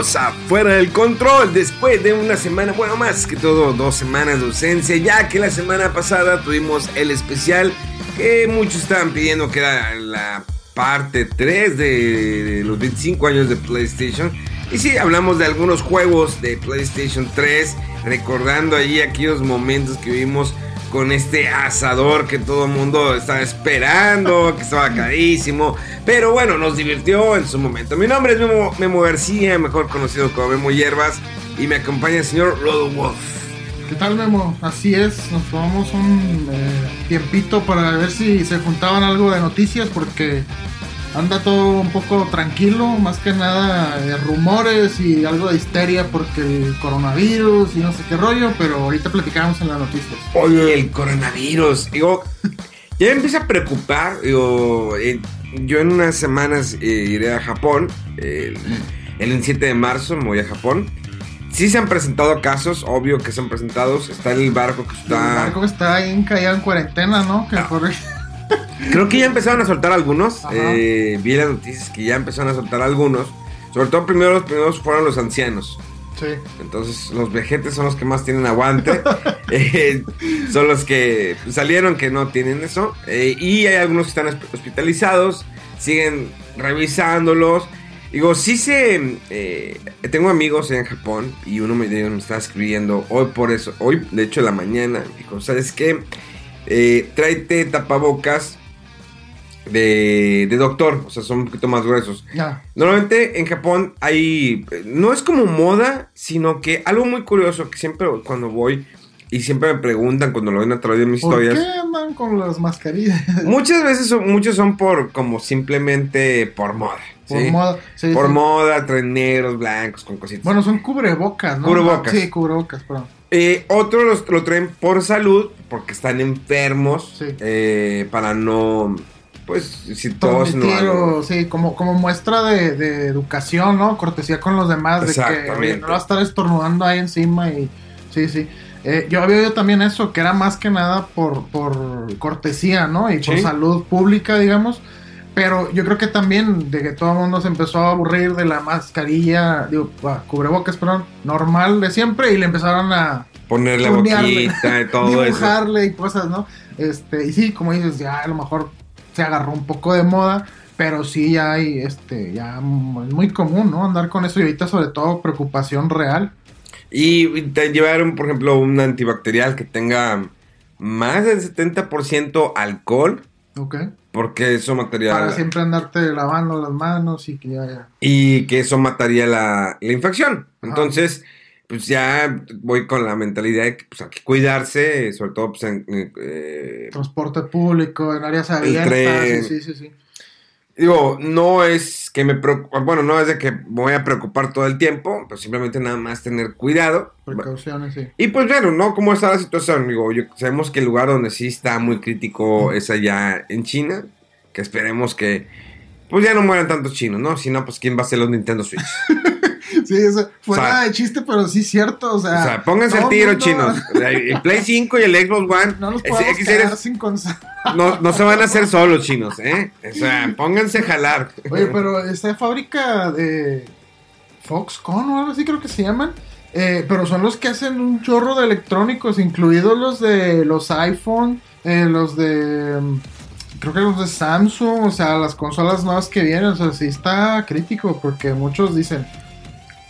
Bienvenidos a Fuera del Control después de una semana, bueno más que todo dos semanas de ausencia, ya que la semana pasada tuvimos el especial que muchos estaban pidiendo que era la parte 3 de los 25 años de PlayStation. Y sí, hablamos de algunos juegos de PlayStation 3, recordando allí aquellos momentos que vivimos con este asador que todo el mundo estaba esperando, que estaba carísimo. Pero bueno, nos divirtió en su momento. Mi nombre es Memo, Memo García, mejor conocido como Memo Hierbas. Y me acompaña el señor Wolf. ¿Qué tal, Memo? Así es, nos tomamos un eh, tiempito para ver si se juntaban algo de noticias porque anda todo un poco tranquilo, más que nada de rumores y algo de histeria porque el coronavirus y no sé qué rollo, pero ahorita platicamos en las noticias. Oye, el coronavirus, digo, ya me empieza a preocupar, digo, eh, yo en unas semanas eh, iré a Japón, eh, el 7 de marzo me voy a Japón. Sí se han presentado casos, obvio que se han presentado. Está el barco que está. El barco que está ahí encallado en cuarentena, ¿no? Que Ah. por- Creo que ya empezaron a soltar algunos. Eh, vi las noticias que ya empezaron a soltar algunos. Sobre todo primero los primeros fueron los ancianos. Sí. Entonces los vejetes son los que más tienen aguante. Eh, son los que salieron que no tienen eso. Eh, y hay algunos que están hosp- hospitalizados. Siguen revisándolos. Digo, sí se... eh, tengo amigos en Japón y uno me, me está escribiendo hoy por eso. Hoy, de hecho, en la mañana. Dijo, ¿sabes qué? Eh, tráete tapabocas de, de doctor. O sea, son un poquito más gruesos. Normalmente en Japón hay, no es como moda, sino que algo muy curioso que siempre cuando voy y siempre me preguntan cuando lo ven a través de mis ¿Por historias, qué andan con las mascarillas? muchas veces son, muchos son por como simplemente por moda. Por moda. Sí, Por sí. moda, traen negros, blancos, con cositas. Bueno, son cubrebocas, ¿no? Cubrebocas. Sí, cubrebocas, perdón. Eh, otros los, lo traen por salud, porque están enfermos, Sí. eh, para no, pues, si todos no sí, como, como muestra de, de educación, ¿no? Cortesía con los demás, de que oye, no va a estar estornudando ahí encima y sí, sí. Eh, yo había oído también eso, que era más que nada por, por cortesía, ¿no? Y por Sí. salud pública, digamos. Pero yo creo que también de que todo el mundo se empezó a aburrir de la mascarilla, digo, ah, cubrebocas, perdón, normal de siempre y le empezaron a Ponerle tunearle, boquita y todo eso. dibujarle y cosas, ¿no? Este, y sí, como dices, ya a lo mejor se agarró un poco de moda, pero sí ya hay, este, ya es muy común, ¿no? Andar con eso y ahorita sobre todo preocupación real. Y te llevaron, por ejemplo, un antibacterial que tenga más del 70% alcohol, ¿Ok? porque eso mataría Para la- siempre andarte lavando las manos y que ya, ya. y que eso mataría la, la infección. Ajá. Entonces, pues ya voy con la mentalidad de que pues, hay que cuidarse, sobre todo pues, en, eh, Transporte público, en áreas abiertas, sí, sí, sí. Digo, no es que me preocupa, bueno, no es de que me voy a preocupar todo el tiempo, pero simplemente nada más tener cuidado. Precauciones, sí. Y pues bueno, ¿no? ¿Cómo está la situación? Digo, yo, sabemos que el lugar donde sí está muy crítico es allá en China, que esperemos que pues ya no mueran tantos chinos, ¿no? Si no, pues ¿quién va a hacer los Nintendo Switch? Sí, eso fuera O sea, de chiste, pero sí cierto, o sea. O sea, pónganse todo tiro, mundo- chinos. El Play 5 y el Xbox One No es- podemos sin no, no se van a hacer solos, chinos, ¿eh? O sea, pónganse a jalar. Oye, pero esta fábrica de Foxconn o algo así creo que se llaman. eh, pero son los que hacen un chorro de electrónicos, incluidos los de los iPhone, eh, los de... mm, Creo que los de Samsung, o sea, las consolas nuevas que vienen, o sea, sí está crítico porque muchos dicen,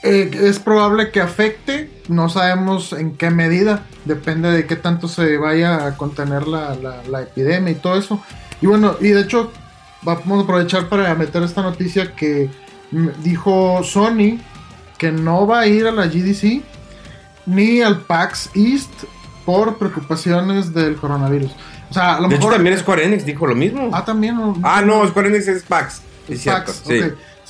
eh, es probable que afecte, no sabemos en qué medida, depende de qué tanto se vaya a contener la, la- la epidemia y todo eso. Y bueno, y de hecho, vamos a aprovechar para meter esta noticia que dijo Sony que no va a ir a la GDC ni al PAX East por preocupaciones del coronavirus. O sea, a lo De hecho, mejor. también Square Enix dijo lo mismo. Ah, también. ¿no? Ah, no, Square Enix es PAX. Es Es cierto, PAX, sí.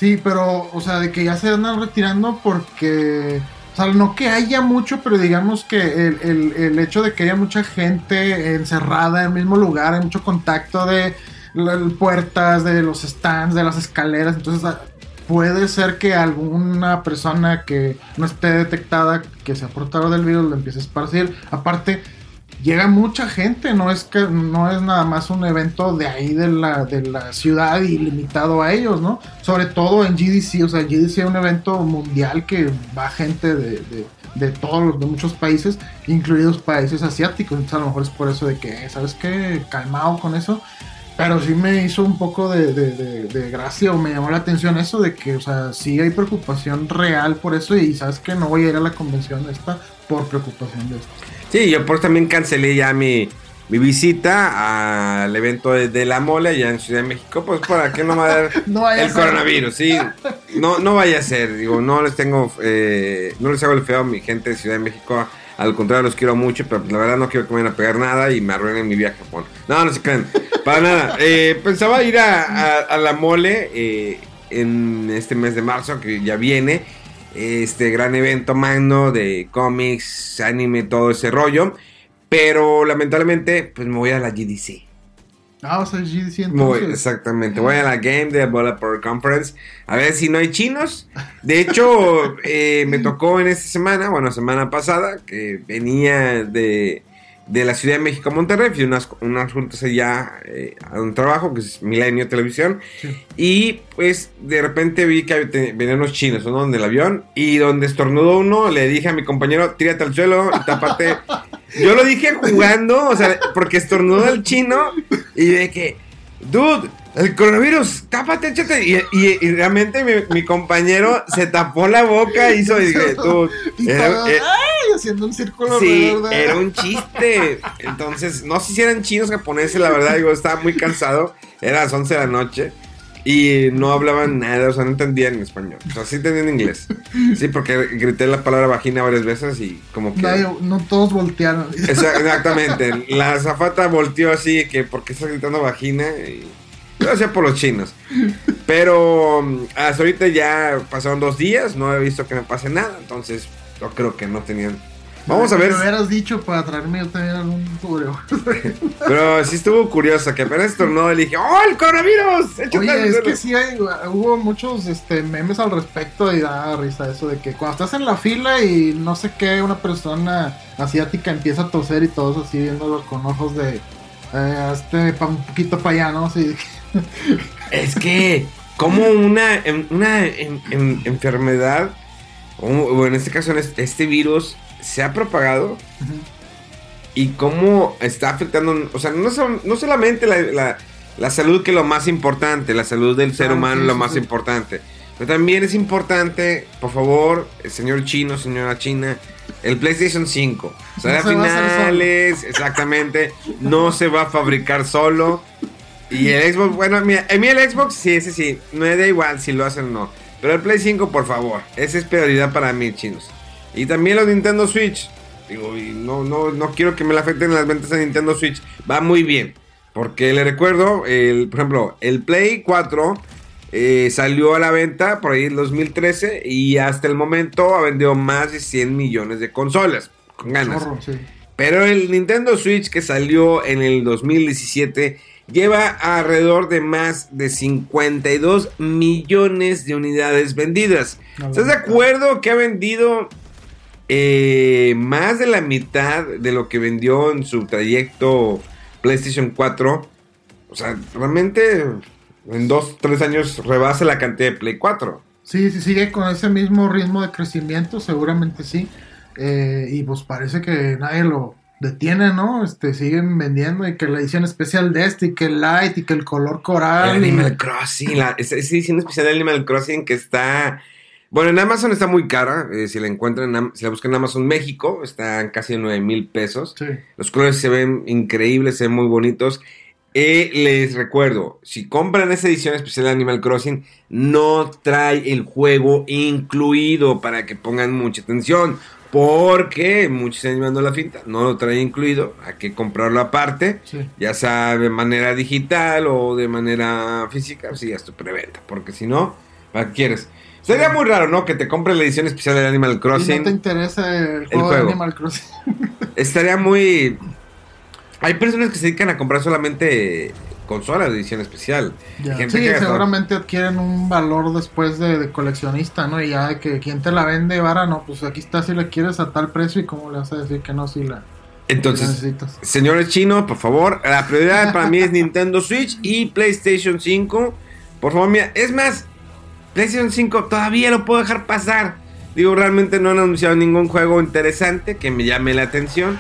Sí, pero, o sea, de que ya se andan retirando porque. O sea, no que haya mucho, pero digamos que el, el- el hecho de que haya mucha gente encerrada en el mismo lugar, hay mucho contacto de puertas, de los stands, de las escaleras, entonces puede ser que alguna persona que no esté detectada, que sea portador del virus, lo empiece a esparcir. Aparte, llega mucha gente, no es que no es nada más un evento de ahí de la, de la ciudad y limitado a ellos, ¿no? Sobre todo en GDC, o sea, GDC es un evento mundial que va gente de, de, de todos los, de muchos países, incluidos países asiáticos, entonces a lo mejor es por eso de que, ¿sabes qué? Calmado con eso. Pero sí me hizo un poco de- de gracia o me llamó la atención eso de que, o sea, sí hay preocupación real por eso y sabes que no voy a ir a la convención esta por preocupación de esto. Sí, yo por eso también cancelé ya mi, mi visita al evento de, de la mole allá en Ciudad de México, pues para que no me va a dar No el coronavirus, sí. No, no vaya a ser, digo, no les tengo, eh, no les hago el feo a mi gente de Ciudad de México. Al contrario, los quiero mucho, pero la verdad no quiero que me vayan a pegar nada y me arruinen mi viaje a Japón. No, no se crean, para nada. Eh, pensaba ir a, a- a la mole eh, en este mes de marzo, que ya viene. Este gran evento magno de cómics, anime, todo ese rollo. Pero lamentablemente, pues me voy a la GDC. Ah, o sea, GDC Me voy- entonces. exactamente. Voy a la Game Developer Conference. A ver si no hay chinos. De hecho, eh, me tocó en esta semana, bueno, semana pasada, que venía de, de la Ciudad de México a Monterrey. Fui unas, unas juntas allá eh, a un trabajo que es Milenio Televisión. Y pues de repente vi que te- venían unos chinos ¿no? en el avión. Y donde estornudó uno, le dije a mi compañero, tírate al suelo y tápate. Yo lo dije jugando, o sea, porque estornudó el chino. Y de que, dude, el coronavirus, tápate, échate. Y, y- y realmente mi, mi compañero se tapó la boca y hizo, y dije, ¡ay! Haciendo un círculo Sí, alrededor de- era un chiste. Entonces, no sé si eran chinos japoneses, la verdad, digo, estaba muy cansado. Era las 11 de la noche. Y no hablaban nada, o sea, no entendían en español. O sea, sí entendían inglés. Sí, porque grité la palabra vagina varias veces y como que... No todos voltearon. Exactamente. La azafata volteó así, que porque está gritando vagina. Y... Lo hacía por los chinos. Pero mm, hasta ahorita ya pasaron dos días, no he visto que me pase nada. Entonces, yo creo que no tenían... Vamos a ver. Me hubieras dicho para traerme también algún cubrebocas. Pero sí estuvo curioso que apenas estornudó y dije, ¡Oh, el coronavirus! Oye, es suelo". que sí hay, hubo muchos este, memes al respecto y da risa eso de que cuando estás en la fila y no sé qué, una persona asiática empieza a toser y todos así viéndolo con ojos de eh, este pa- un poquito para allá, ¿no? Así Es que, como una, una en- en- enfermedad, o en este caso, este, este virus, se ha propagado y cómo está afectando, o sea, no, son- no solamente la, la- la salud, que es lo más importante, la salud del ser Ah, humano sí, es lo sí, más sí. importante, pero también es importante, por favor, el señor chino, señora china, el PlayStation 5. O sea, No a se finales, exactamente, no se va a fabricar solo. Y el Xbox, bueno, mira, a mí el Xbox, sí, ese sí, me da igual si lo hacen o no. Pero el Play 5, por favor, esa es prioridad para mí, chinos. Y también los Nintendo Switch. Digo, y no, no, no quiero que me la afecten las ventas de Nintendo Switch. Va muy bien. Porque le recuerdo, el, por ejemplo, el Play 4 eh, salió a la venta por ahí en 2013 y hasta el momento ha vendido más de 100 millones de consolas. Con ganas. Chorro, sí. Pero el Nintendo Switch que salió en el 2017 lleva alrededor de más de 52 millones de unidades vendidas. ¿Estás de acuerdo que ha vendido eh, más de la mitad de lo que vendió en su trayecto PlayStation 4? O sea, realmente en dos, tres años rebasa la cantidad de Play 4. Sí, si sigue con ese mismo ritmo de crecimiento, seguramente sí. Eh, y pues parece que nadie lo detiene, ¿no? Este, siguen vendiendo y que la edición especial de este y que el light y que el color El coral. y- Animal Crossing, la, esa esa edición especial de Animal Crossing que está. Bueno, en Amazon está muy cara. eh, si la encuentran, en si la buscan en Amazon México, están casi en 9 mil pesos. Sí. Los colores se ven increíbles, se ven muy bonitos. Eh, les recuerdo, si compran esa edición especial de Animal Crossing, no trae el juego incluido para que pongan mucha atención. Porque muchos están llevando la finta, no lo trae incluido, hay que comprarlo aparte, Sí. ya sea de manera digital o de manera física, si es tu preventa, porque si no, ¿para qué quieres? Sería muy raro, ¿no? Que te compres la edición especial de Animal Y no Crossing. te interesa el juego, juego. de Animal Crossing. Estaría muy... Hay personas que se dedican a comprar solamente consolas de edición especial. Gente Sí, que seguramente adquieren un valor después de, de coleccionista, ¿no? Y ya de que quien te la vende, vara, no, pues aquí está si la quieres a tal precio y cómo le vas a decir que no si la Entonces, necesitas. señores chinos, por favor, la prioridad para mí es Nintendo Switch y PlayStation 5. Por favor, mira, es más, PlayStation 5 todavía lo puedo dejar pasar. Digo, realmente no han anunciado ningún juego interesante que me llame la atención.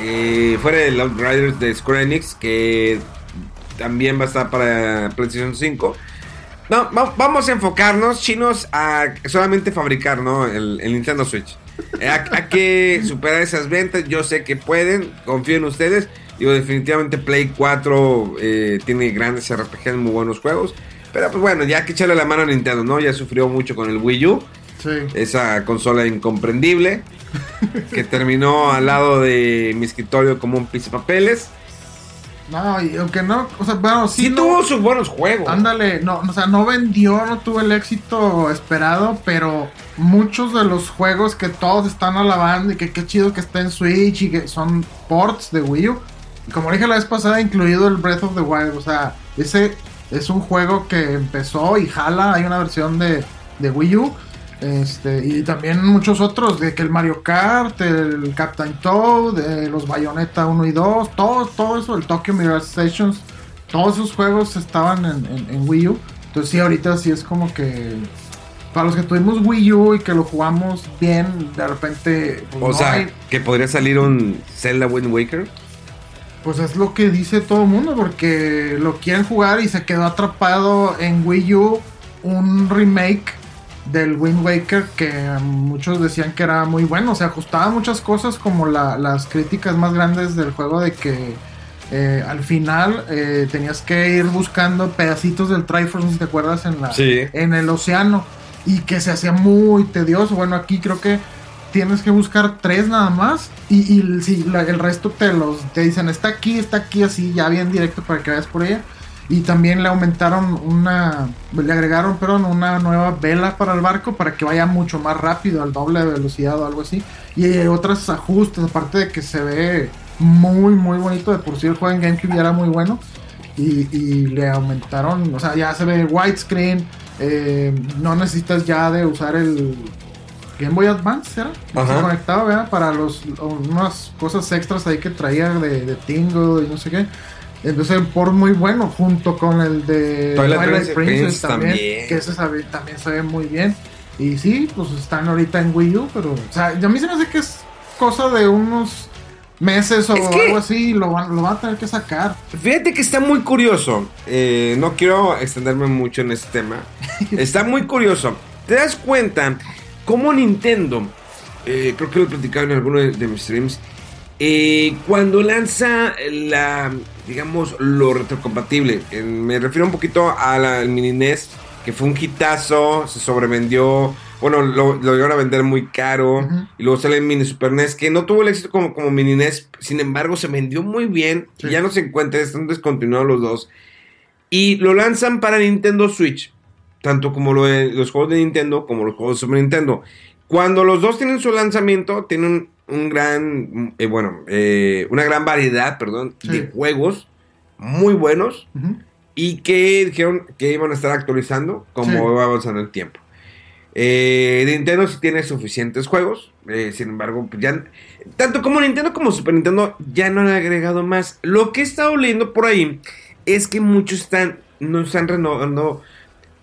Eh, fuera de Outriders de Square Enix, que también va a estar para PlayStation 5. No, va- vamos a enfocarnos, chinos, a solamente fabricar, ¿no? El, el Nintendo Switch. Eh, A, a que superar esas ventas, yo sé que pueden, confío en ustedes. Digo, definitivamente Play 4 eh, tiene grandes RPGs, muy buenos juegos. Pero pues bueno, ya que echarle la mano a Nintendo, ¿no? Ya sufrió mucho con el Wii U. Sí. Esa consola incomprendible. que terminó al lado de mi escritorio como un papeles. No, y aunque no, o sea, bueno, sí, Sí, no- tuvo sus buenos juegos. Ándale, no, o sea, no vendió, no tuvo el éxito esperado, pero muchos de los juegos que todos están alabando y que qué chido que está en Switch y que son ports de Wii U, y como dije la vez pasada, incluido el Breath of the Wild, o sea, ese es un juego que empezó y jala, hay una versión de, de Wii U, este, y también muchos otros, de que el Mario Kart, el Captain Toad, eh, los Bayonetta 1 y 2, todo, todo eso, el Tokyo Mirage Stations, todos esos juegos estaban en, en- en Wii U. Entonces sí, ahorita sí es como que... Para los que tuvimos Wii U y que lo jugamos bien, de repente... pues, O no sea, hay- que podría salir un Zelda Wind Waker. Pues es lo que dice todo el mundo, porque lo quieren jugar y se quedó atrapado en Wii U un remake del Wind Waker que muchos decían que era muy bueno, o sea, ajustaba muchas cosas como la- las críticas más grandes del juego de que eh, al final eh, tenías que ir buscando pedacitos del Triforce, si te acuerdas, en, la, Sí. en el océano y que se hacía muy tedioso. Bueno, aquí creo que tienes que buscar tres nada más y, y el resto te los te dicen está aquí, está aquí, así ya bien directo para que vayas por ella. Y también le aumentaron una, le agregaron, perdón, una nueva vela para el barco para que vaya mucho más rápido, al doble de velocidad o algo así. Y hay otros ajustes, aparte de que se ve muy, muy bonito. De por sí el juego en GameCube ya era muy bueno. Y, y le aumentaron, o sea, ya se ve widescreen. eh, no necesitas ya de usar el Game Boy Advance, ¿era? Ajá. Se conectaba, ¿verdad? Para los, unas cosas extras ahí que traía de, de Tingle y no sé qué. Entonces el port muy bueno junto con el de Twilight Princess también. que ese sabe- también se ve muy bien. Y sí, pues están ahorita en Wii U, pero o sea, a mí se me hace que es cosa de unos meses o Es que- algo así, lo van, lo van a tener que sacar. Fíjate que está muy curioso. Eh, no quiero extenderme mucho en este tema. Está muy curioso. ¿Te das cuenta cómo Nintendo, eh, creo que lo he platicado en alguno de, de mis streams, eh, cuando lanza la, digamos, lo retrocompatible, eh, me refiero un poquito a la- al mini NES, que fue un hitazo, se sobrevendió, bueno, lo, lo llegaron a vender muy caro, y luego sale el mini Super NES, que no tuvo el éxito como, como mini NES, sin embargo se vendió muy bien, Sí. y ya no se encuentra, están descontinuados los dos, y lo lanzan para Nintendo Switch, tanto como lo de los juegos de Nintendo como los juegos de Super Nintendo. Cuando los dos tienen su lanzamiento, tienen un gran, eh, bueno, eh, una gran variedad, perdón, Sí. de juegos muy buenos y que dijeron que iban a estar actualizando como Sí. va avanzando el tiempo. Eh, Nintendo sí tiene suficientes juegos, eh, sin embargo, pues ya, tanto como Nintendo como Super Nintendo ya no han agregado más. Lo que he estado leyendo por ahí es que muchos están, no están renovando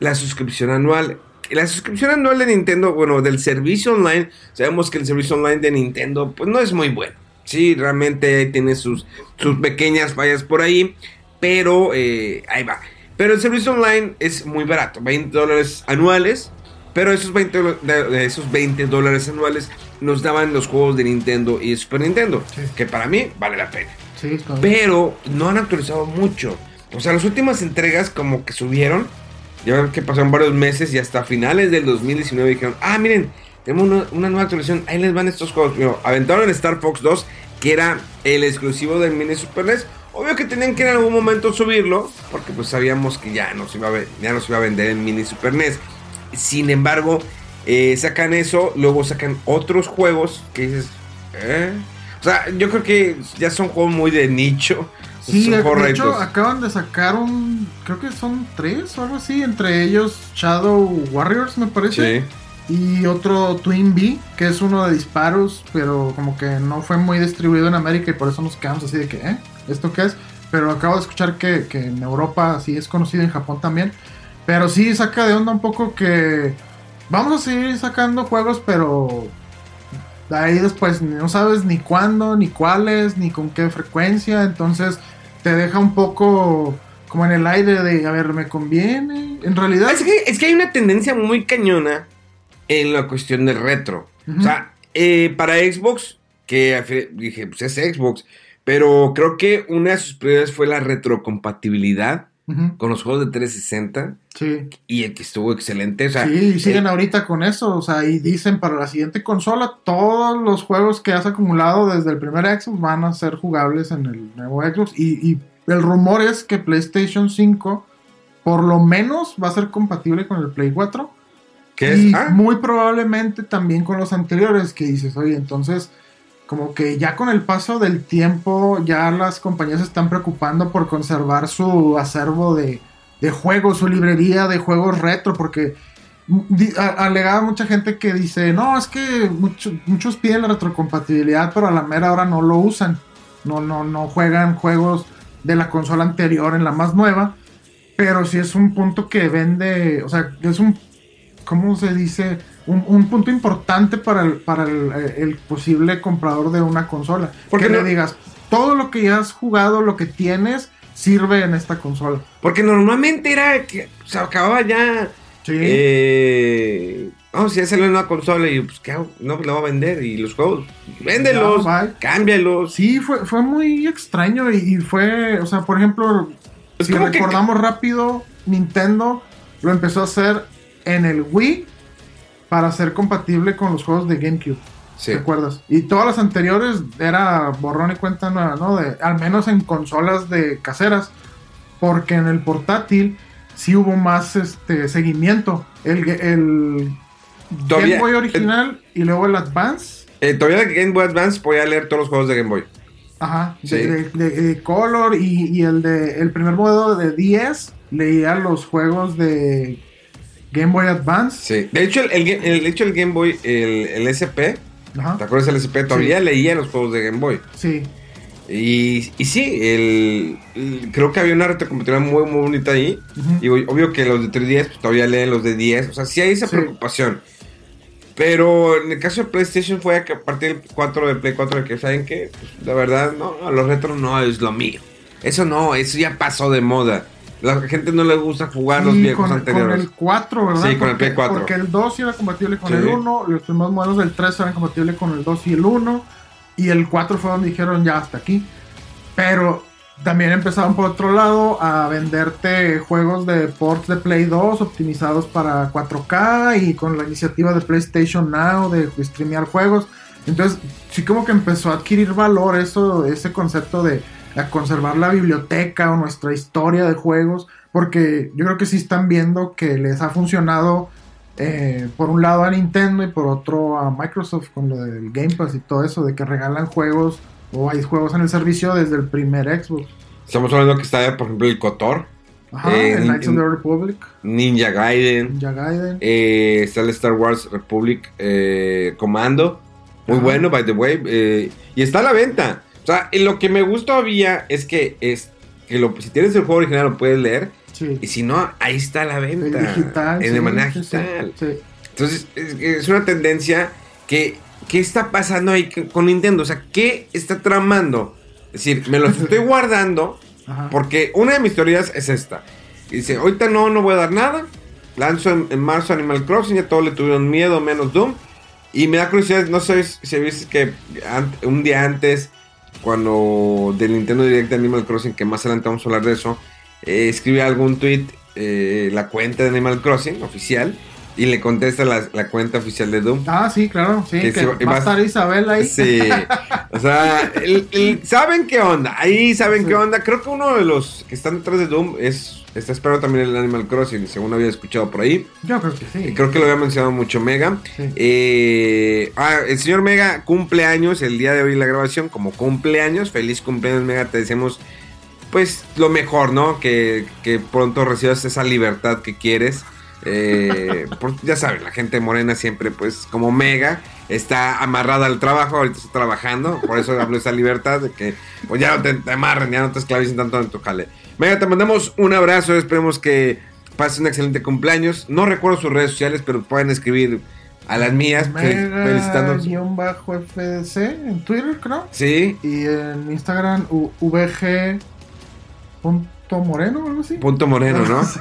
la suscripción anual. La suscripción anual de Nintendo, bueno, del servicio online, sabemos que el servicio online de Nintendo, pues no es muy bueno. Sí, realmente tiene sus, sus pequeñas fallas por ahí, pero eh, ahí va. Pero el servicio online es muy barato, 20 dólares anuales. Pero esos 20, do- de, de esos 20 dólares anuales nos daban los juegos de Nintendo y de Super Nintendo, Sí. que para mí vale la pena. Sí, pero no han actualizado mucho. O sea, las últimas entregas como que subieron, ya que pasaron varios meses y hasta finales del 2019 dijeron, ah, miren, tenemos una, nueva actualización, ahí les van estos juegos. Pero aventaron el Star Fox 2, que era el exclusivo del mini Super NES. Obvio que tenían que en algún momento subirlo, porque pues sabíamos que ya no se iba a, ya no se iba a vender en mini Super NES. Sin embargo, eh, sacan eso, luego sacan otros juegos que dices, ¿eh? O sea, yo creo que ya son juegos muy de nicho. Sí, de hecho acaban de sacar un, creo que son tres o algo así, entre ellos Shadow Warriors me parece, Sí. y otro Twin B, que es uno de disparos, pero como que no fue muy distribuido en América y por eso nos quedamos así de que, ¿eh? ¿Esto qué es? Pero acabo de escuchar que, que en Europa sí es conocido, en Japón también, pero sí saca de onda un poco que vamos a seguir sacando juegos, pero de ahí después no sabes ni cuándo, ni cuáles, ni con qué frecuencia, entonces te deja un poco como en el aire de, a ver, ¿me conviene? En realidad... Es que, es que hay una tendencia muy cañona en la cuestión del retro. O sea, eh, para Xbox, que dije, pues es Xbox, pero creo que una de sus prioridades fue la retrocompatibilidad Con los juegos de 360 sí. y el que estuvo excelente. O sea, Sí, y siguen eh, ahorita con eso, o sea, y dicen para la siguiente consola, todos los juegos que has acumulado desde el primer Xbox van a ser jugables en el nuevo Xbox. Y, y el rumor es que PlayStation 5 por lo menos va a ser compatible con el Play 4. ¿qué y es? Ah, muy probablemente también con los anteriores, que dices, oye, entonces, como que ya con el paso del tiempo, ya las compañías se están preocupando por conservar su acervo de, de juegos, su librería de juegos retro, porque alegaba mucha gente que dice, no, es que mucho- muchos piden la retrocompatibilidad, pero a la mera hora no lo usan, no, no, no juegan juegos de la consola anterior en la más nueva, pero sí es un punto que vende, o sea, es un ¿cómo se dice? Un, un punto importante para, el, para el, eh, el posible comprador de una consola. Porque que no- le digas, todo lo que ya has jugado, lo que tienes, sirve en esta consola. porque normalmente era que se acababa ya. Sí. Eh, vamos, ya salió una consola y pues, ¿qué hago? No, pues la voy a vender. Y los juegos, véndelos, bye. cámbialos. Sí, fue, fue muy extraño y, y fue, o sea, por ejemplo, si que- recordamos rápido, Nintendo lo empezó a hacer en el Wii para ser compatible con los juegos de GameCube. Sí. ¿Te acuerdas? Y todas las anteriores era borrón y cuenta nueva, ¿no? De, al menos en consolas de caseras. Porque en el portátil sí hubo más este seguimiento. El, el Game Boy original y luego el Advance. Eh, todavía el Game Boy Advance podía leer todos los juegos de Game Boy. Ajá, Sí. de, de- de Color y, y el de el primer modelo de 10 leía los juegos de Game Boy Advance. Sí. De hecho, el, el, Ga- el- de hecho, el Game Boy, el, el SP, Ajá. ¿te acuerdas del SP? Todavía Sí. leía los juegos de Game Boy. Sí. Y, y sí, el, creo que había una retrocompatibilidad muy, muy bonita ahí. Y ob- obvio que los de 3DS pues, todavía leen los de 10. O sea, sí hay esa Sí. preocupación. Pero en el caso de PlayStation fue a que a partir del 4 del Play 4 de que saben que, pues, la verdad, no, los retros no es lo mío. Eso no, eso ya pasó de moda. La gente no le gusta jugar los Sí, viejos con, anteriores. con el 4, ¿verdad? Sí, con el Play 4. Porque el 2 sí era compatible con Sí. el 1, los primeros modelos del 3 eran compatibles con el 2 y el 1, y el 4 fue donde dijeron ya hasta aquí. Pero también empezaron por otro lado a venderte juegos de ports de Play 2 optimizados para 4K y con la iniciativa de PlayStation Now de streamear juegos. Entonces, sí como que empezó a adquirir valor eso, ese concepto de a conservar la biblioteca o nuestra historia de juegos, porque yo creo que sí están viendo que les ha funcionado eh, por un lado a Nintendo y por otro a Microsoft con lo del Game Pass y todo eso, de que regalan juegos o hay juegos en el servicio desde el primer Xbox. Estamos hablando que está, por ejemplo, el KOTOR, Ajá, Eh, el Knights of the Republic, Ninja Gaiden, Ninja Gaiden. eh, está el Star Wars Republic Commando. Muy Ajá. bueno, by the way. y está a la venta. O sea, lo que me gusta todavía es que, es, que lo, si tienes el juego original lo puedes leer. Sí. Y si no, ahí está a la venta. digital. En sí, de manera digital. sí. Entonces, es, es una tendencia que, ¿qué está pasando ahí con- Nintendo? O sea, ¿qué está tramando? Es decir, me los estoy guardando Ajá. porque una de mis teorías es esta. Dice, ahorita no, no voy a dar nada. Lanzo en, en marzo Animal Crossing, ya todos le tuvieron miedo, menos Doom. Y me da curiosidad, no sé si viste que un día antes cuando del Nintendo Direct de Animal Crossing, que más adelante vamos a hablar de eso, eh, escribe algún tweet eh, la cuenta de Animal Crossing oficial y le contesta la, la cuenta oficial de Doom. Ah, sí, claro, sí. Que Que se- va va- a estar Isabel ahí. Sí, o sea, el- el- saben qué onda, ahí saben Sí. qué onda. Creo que uno de los que están detrás de Doom es está esperando también el Animal Crossing, según había escuchado por ahí. Yo creo que sí. Y Creo que lo había mencionado mucho Mega. Sí. Eh, ah, el señor Mega cumple años el día de hoy la grabación, como cumpleaños. Feliz cumpleaños Mega, te deseamos pues lo mejor, ¿no? Que, que pronto recibas esa libertad que quieres. Eh, por- ya sabes, la gente morena siempre pues como Mega está amarrada al trabajo, ahorita está trabajando, por eso hablo de esa libertad de que pues ya no te, te amarren, ya no te esclavicen tanto en tu jale. Mega, te mandamos un abrazo, esperemos que pase un excelente cumpleaños. No recuerdo sus redes sociales, pero pueden escribir a las mías. Mega-FDC en Twitter, creo. Sí, Y en Instagram, u- VG.moreno o algo así. punto moreno, ¿no?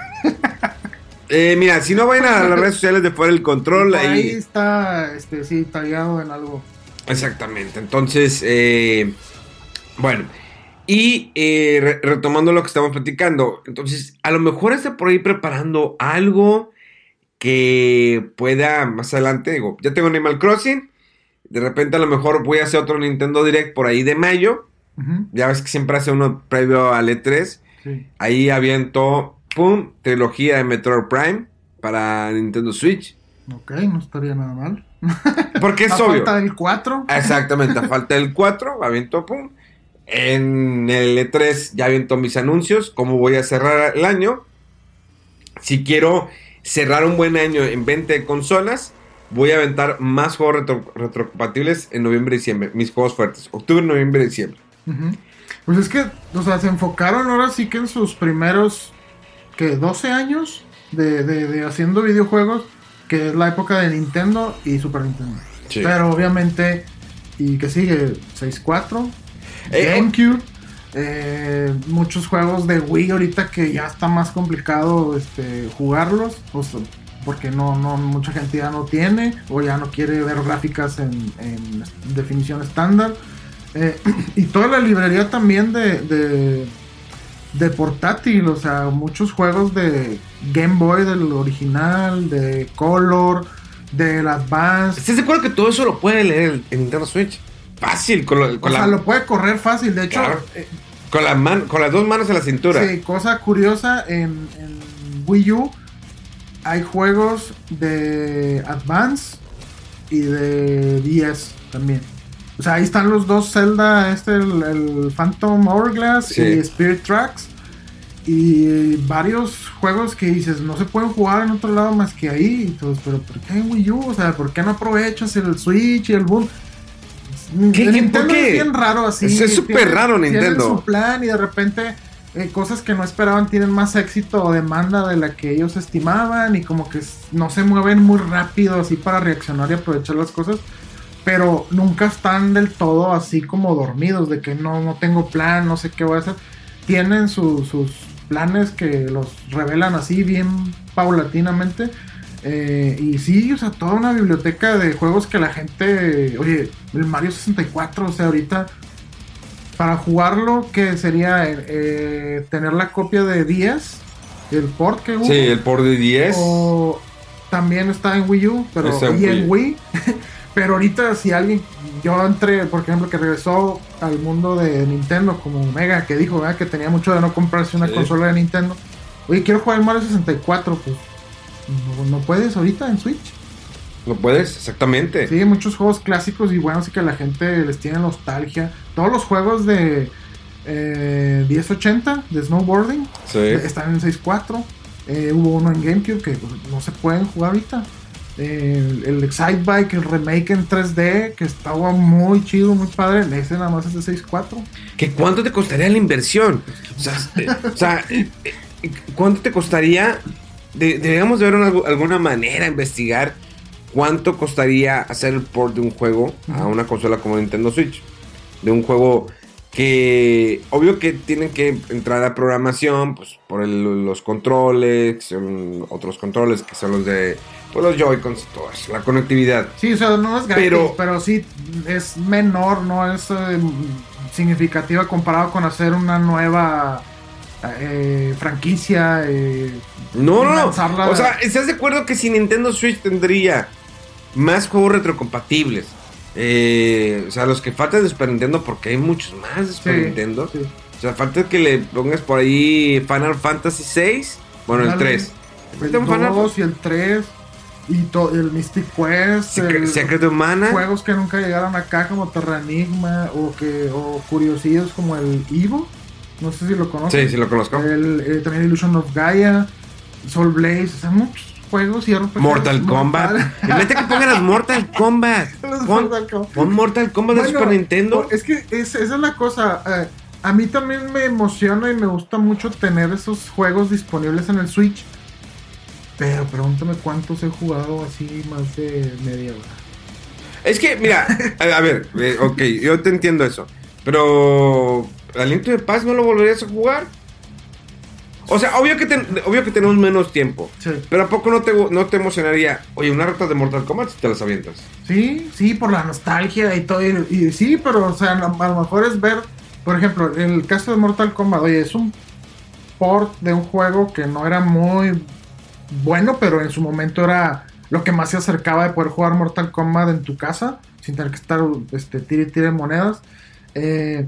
Eh, mira, si no vayan a las redes sociales de fuera del control, ahí ahí. está, este, sí, tallado en algo. Exactamente. Entonces, eh, bueno. Y eh, re- retomando lo que estamos platicando. Entonces, a lo mejor está por ahí preparando algo que pueda más adelante. Digo, ya tengo Animal Crossing. De repente, a lo mejor voy a hacer otro Nintendo Direct por ahí de mayo. Ya ves que siempre hace uno previo al E3. sí. Ahí aviento, pum, trilogía de Metroid Prime para Nintendo Switch. Ok, no estaría nada mal. Porque es A obvio. falta del 4. Exactamente, a falta del 4, aviento, pum. En el E3 ya aviento mis anuncios, cómo voy a cerrar el año. Si quiero cerrar un buen año en venta de consolas, voy a aventar más juegos retro- retrocompatibles en noviembre y diciembre. Mis juegos fuertes, octubre, noviembre y diciembre. Pues es que, o sea, se enfocaron ahora sí que en sus primeros, que 12 años de, de- de haciendo videojuegos, que es la época de Nintendo y Super Nintendo. Sí. Pero obviamente, y que sigue 6.4, Eh, GameCube, eh, muchos juegos de Wii ahorita que ya está más complicado este, jugarlos, o sea, porque no, no, mucha gente ya no tiene, o ya no quiere ver gráficas en, en definición estándar. Eh, y toda la librería también de, de, de portátil, o sea, muchos juegos de Game Boy del original, de Color, del Advance. ¿Estás de acuerdo que todo eso lo puede leer el, el Nintendo Switch? Fácil, con, lo- O con sea, la, lo puede correr fácil. De hecho, Claro. eh, con, la man- con las dos manos en la cintura. Sí, cosa curiosa, en, en Wii U hay juegos de Advance y de 10 también. O sea, ahí están los dos Zelda, este, el, el Phantom Hourglass Sí. y Spirit Tracks. Y varios juegos que dices, no se pueden jugar en otro lado más que ahí. Y todos, pero ¿por qué en Wii U? O sea, ¿por qué no aprovechas el Switch y el Boom? ¿Qué- El qué- Nintendo por qué? es bien raro así. Es- súper Tienen- raro tienen Nintendo. su plan y de repente eh, cosas que no esperaban tienen más éxito o demanda de la que ellos estimaban y como que no se mueven muy rápido así para reaccionar y aprovechar las cosas. Pero nunca están del todo así como dormidos, de que no, no tengo plan, no sé qué voy a hacer. Tienen su- sus planes que los revelan así bien paulatinamente. Eh, y sí, o sea, toda una biblioteca de juegos que la gente. Oye, el Mario 64, o sea, ahorita. Para jugarlo, que sería eh, tener la copia de 10, el port que hubo. Sí, el por de 10. O también está en Wii U, pero Está y en Wii. Wii. pero ahorita si alguien, yo entré, por ejemplo, que regresó al mundo de Nintendo como Mega, que dijo ¿verdad? que tenía mucho de no comprarse una Sí. consola de Nintendo. Oye, quiero jugar el Mario 64, pues no, no puedes ahorita en Switch. ¿Lo puedes? Exactamente. Sí, muchos juegos clásicos y buenos y que a la gente les tiene nostalgia. Todos los juegos de eh, 1080 de snowboarding Sí. están en 6.4. Eh, hubo uno en GameCube que pues, no se pueden jugar ahorita. Eh, el, Excite Bike, el remake en 3D, que estaba muy chido, muy padre. Ese nada más es de 6.4. ¿Que ¿Cuánto te costaría la inversión? O sea, o sea, eh, eh, ¿cuánto te costaría? De- deberíamos de ver una- alguna manera, investigar cuánto costaría hacer el port de un juego a una consola como Nintendo Switch. De un juego que, obvio que tienen que entrar a programación, pues por el- los controles, que son otros controles que son los de pues, los Joy-Cons y todo eso, la conectividad. Sí, o sea, no es gratis, Pero- pero, sí es menor, no es eh, significativa comparado con hacer una nueva eh, franquicia. eh, No, no, no. O sea, ¿estás de acuerdo que si Nintendo Switch tendría más juegos retrocompatibles? Eh, o sea, los que faltan de Super Nintendo, porque hay muchos más de Super Sí, Nintendo. sí. O sea, falta que le pongas por ahí Final Fantasy VI. Bueno, el Dale. 3. el 2 y el 3 y el Mystic Quest. Secret, el- Secret of Mana. juegos que nunca llegaron acá como Terranigma o que o curiosillos como el Evo. No sé si lo conocen. Sí, sí lo conozco. El, eh, también Illusion of Gaia, Soul Blaze, o sea, muchos juegos y RPGs. Mortal Kombat. Imagínate que pongan las Mortal Kombat. Los Pon, Mortal Kombat. pon Mortal Kombat de Super Nintendo. Es que es- esa es la cosa. eh, a mí también me emociona y me gusta mucho tener esos juegos disponibles en el Switch. Pero pregúntame cuántos he jugado así más de media hora. Es que, mira, a, a ver, eh, ok, yo te entiendo eso. Pero, Aliento de Paz no lo volverías a jugar. O sea, obvio que, ten- obvio que tenemos menos tiempo. Sí. Pero ¿a poco no te, no te emocionaría? Oye, una rata de Mortal Kombat si te las avientas. Sí, sí, por la nostalgia y todo. Y, y sí, pero o sea, a lo mejor es ver, por ejemplo, el caso de Mortal Kombat, oye, es un port de un juego que no era muy bueno, pero en su momento era lo que más se acercaba de poder jugar Mortal Kombat en tu casa, sin tener que estar este, tire tire monedas. Eh,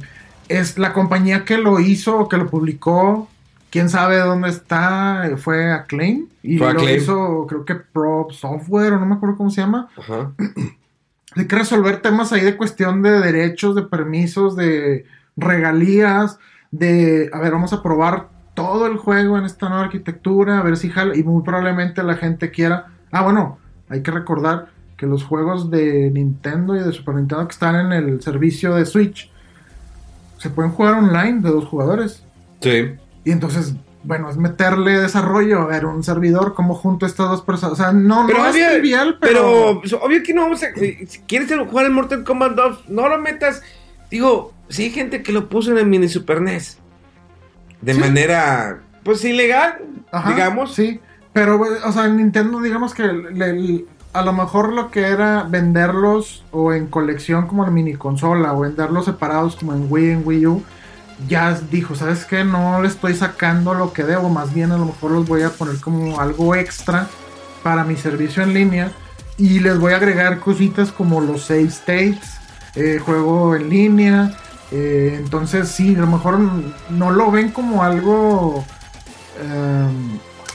es la compañía que lo hizo o que lo publicó. Quién sabe dónde está, fue Acclaim. Y Fue lo Acclaim. hizo, creo que Pro Software, o no me acuerdo cómo se llama. Ajá. Hay que resolver temas ahí de cuestión de derechos, de permisos, de regalías, de, a ver, vamos a probar todo el juego en esta nueva arquitectura, a ver si jala, y muy probablemente la gente quiera. Ah, bueno, hay que recordar que los juegos de Nintendo y de Super Nintendo que están en el servicio de Switch se pueden jugar online de dos jugadores. Sí. Y entonces, bueno, es meterle desarrollo, a ver, un servidor, como junto a estas dos personas. O sea, no, no obvio- es trivial, pero, pero... obvio que no vamos a. eh, Si quieres jugar el Mortal Kombat 2, no lo metas. Digo, si hay gente que lo puso en el mini Super NES. De Sí. manera. Pues ilegal, Ajá, digamos. Sí, pero, o sea, Nintendo, digamos que a lo mejor lo que era venderlos o en colección como en mini consola o venderlos separados como en Wii, en Wii U, ya dijo, ¿sabes qué? No le estoy sacando lo que debo, más bien a lo mejor los voy a poner como algo extra para mi servicio en línea y les voy a agregar cositas como los save states, eh, juego en línea. eh, entonces sí, a lo mejor no lo ven como algo eh,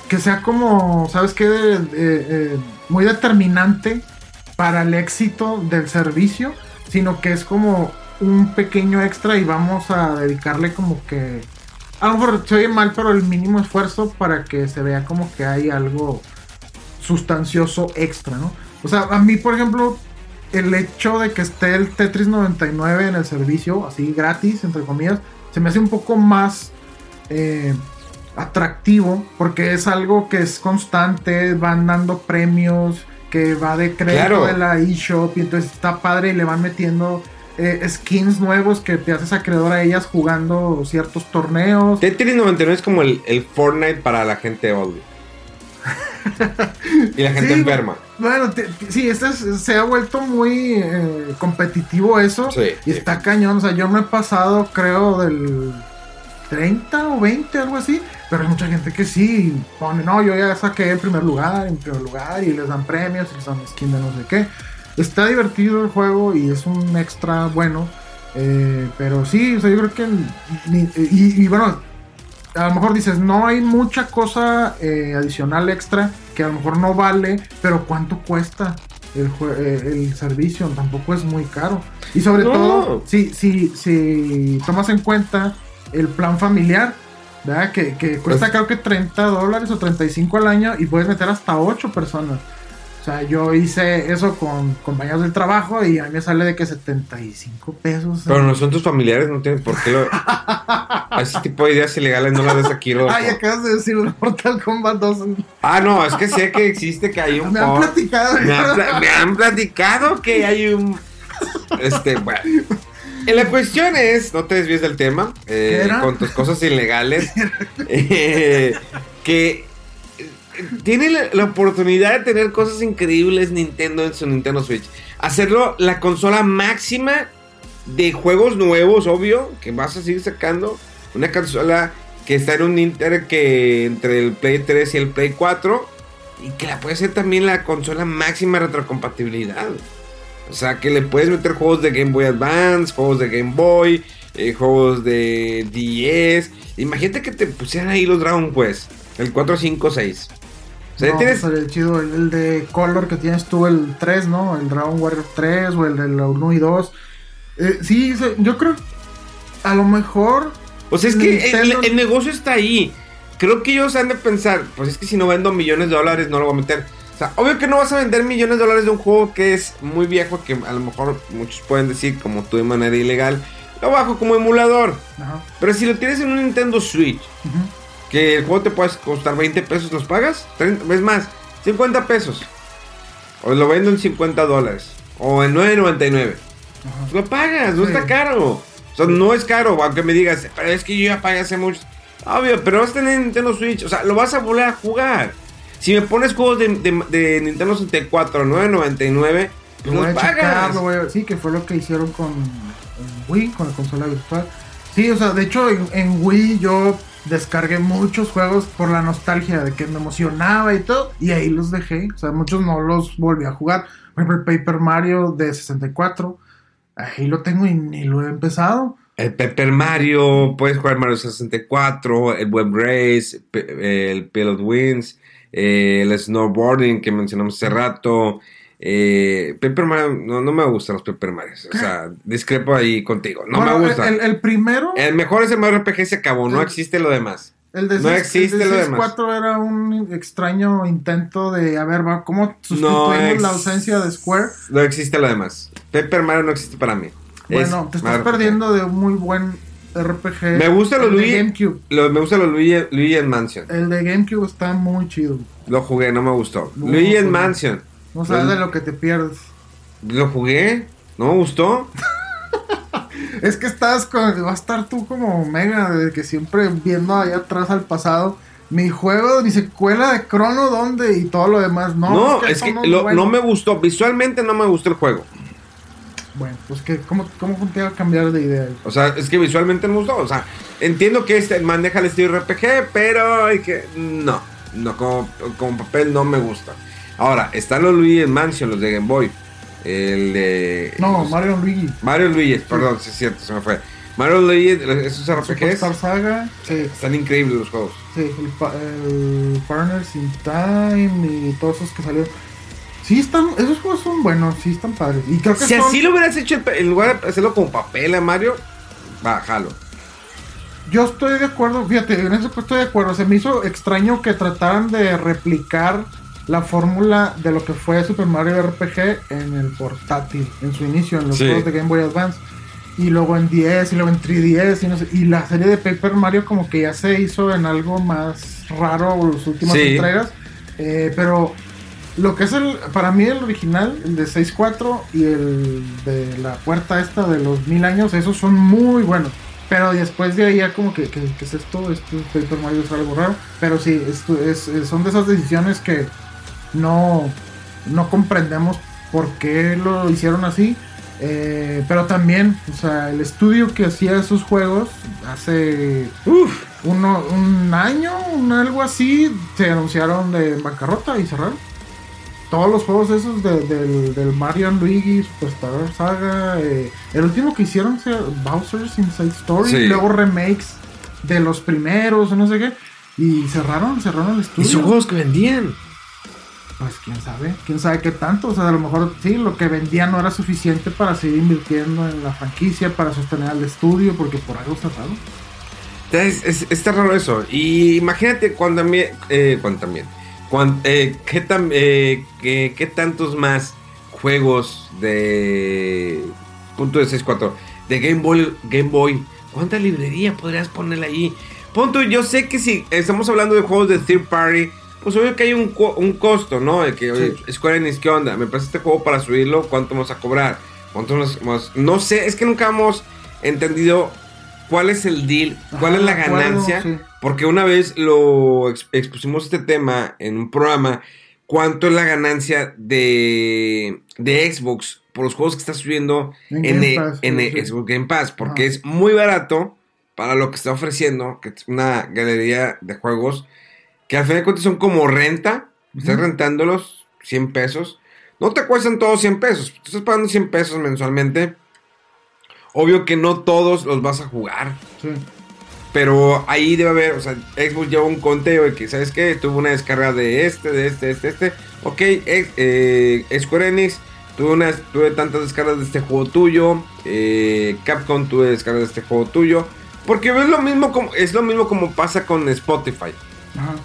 que sea como, ¿sabes qué? Eh, muy determinante para el éxito del servicio, sino que es como un pequeño extra y vamos a dedicarle como que... A lo mejor se oye mal, pero el mínimo esfuerzo para que se vea como que hay algo sustancioso extra, ¿no? O sea, a mí, por ejemplo, el hecho de que esté el Tetris 99 en el servicio, así gratis, entre comillas, se me hace un poco más eh, atractivo porque es algo que es constante, van dando premios, que va de crédito Claro. de la eShop y entonces está padre y le van metiendo eh, skins nuevos que te haces acreedor a ellas jugando ciertos torneos. Tetris 99 es como el, el Fortnite para la gente odio. y la gente Sí, enferma. Bueno, te- te- sí, este es- se ha vuelto muy eh, competitivo eso. Sí, y sí. está cañón. O sea, yo me he pasado, creo, del 30 o 20, algo así. Pero hay mucha gente que sí pone, no, yo ya saqué el primer lugar, en primer lugar, y les dan premios, y les dan skin de no sé qué. Está divertido el juego y es un extra bueno. eh, pero sí, o sea, yo creo que. y, y bueno, a lo mejor dices, no hay mucha cosa eh, adicional extra que a lo mejor no vale, pero ¿cuánto cuesta el, eh, el servicio? Tampoco es muy caro. Y sobre No. todo, si, si, si tomas en cuenta el plan familiar, ¿verdad? Que, que cuesta Pues- creo que 30 dólares o 35 al año y puedes meter hasta 8 personas. O sea, yo hice eso con compañeros del trabajo y a mí me sale de que 75 pesos. Pero no son tus familiares, no tienen por qué lo. A ese tipo de ideas ilegales no las des aquí, Rodolfo. Ay, acabas de decir Mortal Kombat 2. Ah, no, es que sé que existe que hay un. Me han por- platicado. Me han, pla- me han platicado que hay un. Este, bueno. Eh, La cuestión es, no te desvíes del tema, eh, con tus cosas ilegales, eh, que eh, tiene la, oportunidad de tener cosas increíbles Nintendo en su Nintendo Switch. Hacerlo la consola máxima de juegos nuevos, obvio, que vas a seguir sacando. Una consola que está en un Inter que entre el Play 3 y el Play 4 y que la puede ser también la consola máxima retrocompatibilidad. O sea, que le puedes meter juegos de Game Boy Advance, juegos de Game Boy, eh, juegos de 10. Imagínate que te pusieran ahí los Dragon Quest, el 4, 5, 6. O sea, no, tienes... estaría chido. El, el de Color que tienes tú, el 3, ¿no? El Dragon Warrior 3 o el del 1 y 2. Eh, sí, yo creo. A lo mejor. O sea, es que el, el negocio está ahí. Creo que ellos han de pensar, pues es que si no vendo millones de dólares no lo voy a meter. O sea, obvio que no vas a vender millones de dólares de un juego que es muy viejo, que a lo mejor muchos pueden decir, como tú de manera ilegal, lo bajo como emulador. Ajá. Pero si lo tienes en un Nintendo Switch, Ujú. Que el juego te puede costar 20 pesos, ¿los pagas? 30, es más, 50 pesos. O lo vendo en 50 dólares. O en 9.99. Ajá. Lo pagas, no Sí. está caro. O sea, no es caro, aunque me digas, pero es que yo ya pagué hace mucho. Obvio, pero vas a tener Nintendo Switch, o sea, lo vas a volver a jugar. Si me pones juegos de, de- de Nintendo 64 9.99, pues los pagas. a- Sí, que fue lo que hicieron con Wii, con la consola virtual. Sí, o sea, de hecho en, en Wii yo descargué muchos juegos por la nostalgia de que me emocionaba y todo, y ahí los dejé. O sea, muchos no los volví a jugar. Por ejemplo, el Paper Mario de 64, ahí lo tengo y ni lo he empezado. El Pepper Mario, puedes jugar Mario 64, el Web Race, el Pilot Wings, el Snowboarding que mencionamos hace rato. Eh, Pepper Mario, no, no me gustan los Pepper Mario. O sea, discrepo ahí contigo. No Bueno, me gusta. El, el primero, El mejor es el RPG se acabó, no El- existe lo demás. el de no existe el de lo demás. 64 era un extraño intento de, a ver, ¿cómo sustituimos la ausencia de Square? No existe lo demás. Pepper Mario no existe para mí. Bueno, Es te estás perdiendo de un muy buen RPG. Me gusta los Luigi. GameCube. lo- me gusta los Luigi, Luigi Mansion. El de GameCube está muy chido. Lo jugué, no me gustó. Luigi Mansion. No sabes de lo que te pierdes. Lo jugué, no me gustó. Es que estás con. Va a estar tú como Mega, de que siempre viendo allá atrás al pasado. Mi juego, mi secuela de Chrono, ¿dónde? Y todo lo demás. No, No, es que no lo- bueno. no me gustó. Visualmente no me gustó el juego. Bueno, pues que, ¿cómo, cómo te iba a cambiar de idea? O sea, es que visualmente no me gustó. O sea, entiendo que este maneja el estilo RPG, pero hay que. No, no, como, como papel no me gusta. Ahora, están los Luigi Mansion, los de Game Boy. El de. No, los- Mario Luigi. Mario Luigi, perdón, sí es cierto, se me fue. Mario Luigi, esos RPGs Saga. Sí, están increíbles los juegos. sí. El, pa- el Partners in Time y todos esos que salieron. Sí, están. Esos juegos son buenos, sí, están padres. Y creo que Si son- así lo hubieras hecho, en lugar de hacerlo con papel a Mario, va, jalo. Yo estoy de acuerdo, fíjate, en eso estoy de acuerdo. Se me hizo extraño que trataran de replicar la fórmula de lo que fue Super Mario RPG en el portátil, en su inicio, en los Sí. juegos de Game Boy Advance. Y luego en 10, y luego en 3DS, y no sé. Y la serie de Paper Mario como que ya se hizo en algo más raro las últimas Sí. entregas. Eh, pero lo que es el, para mí el original, el de 6.4 y el de la puerta esta de los mil años, esos son muy buenos. Pero después de ahí ya como que, que, que es esto, esto es Paper Mario es algo raro. Pero sí, esto es, es- son de esas decisiones que no, no comprendemos por qué lo hicieron así. Eh, pero también, o sea, el estudio que hacía esos juegos hace Uf, uno, un año, un algo así, se anunciaron de bancarrota y cerraron. Todos los juegos esos de- del, del Mario Luigi, Superstar Saga, eh, el último que hicieron fue Bowser's Inside Story, Sí. y luego remakes de los primeros, no sé qué, y cerraron, cerraron el y estudio. son juegos que vendían. Pues quién sabe, quién sabe qué tanto, o sea, a lo mejor sí, lo que vendían no era suficiente para seguir invirtiendo en la franquicia, para sostener al estudio, porque por algo cerraron. Es, es- está raro eso. Y imagínate cuando también. Eh, cuando también. cuan- eh, ¿qué, tan- eh, qué- qué tantos más juegos de. Punto de 6.4. De Game Boy. Game Boy. ¿Cuánta librería podrías ponerle ahí? Punto, yo sé que si estamos hablando de juegos de third party. Pues obvio que hay un, un costo, ¿no? De que, oye, Square Enix, ¿qué onda? Me parece este juego para subirlo, ¿cuánto vamos a cobrar? ¿Cuánto nos- nos- no sé, es que nunca hemos entendido cuál es el deal, cuál Ajá, es la ganancia. sí. Porque una vez lo ex- expusimos este tema en un programa, cuánto es la ganancia de, de Xbox por los juegos que está subiendo En en, Game e- Pass, en sí, e- sí. Xbox Game Pass, porque Ajá. es muy barato para lo que está ofreciendo, que es una galería de juegos que al final de cuentas son como renta, estás rentándolos 100 pesos, no te cuestan todos 100 pesos, tú estás pagando 100 pesos mensualmente, obvio que no todos los vas a jugar, Sí. pero ahí debe haber, o sea, Xbox lleva un conteo de que, ¿sabes qué? Tuve una descarga de este, de este, de este, este. Ok, ex- eh, Square Enix, tuve, unas, tuve tantas descargas de este juego tuyo. eh, Capcom, tuve descargas de este juego tuyo. Porque es lo mismo como, es lo mismo como pasa con Spotify. Ajá.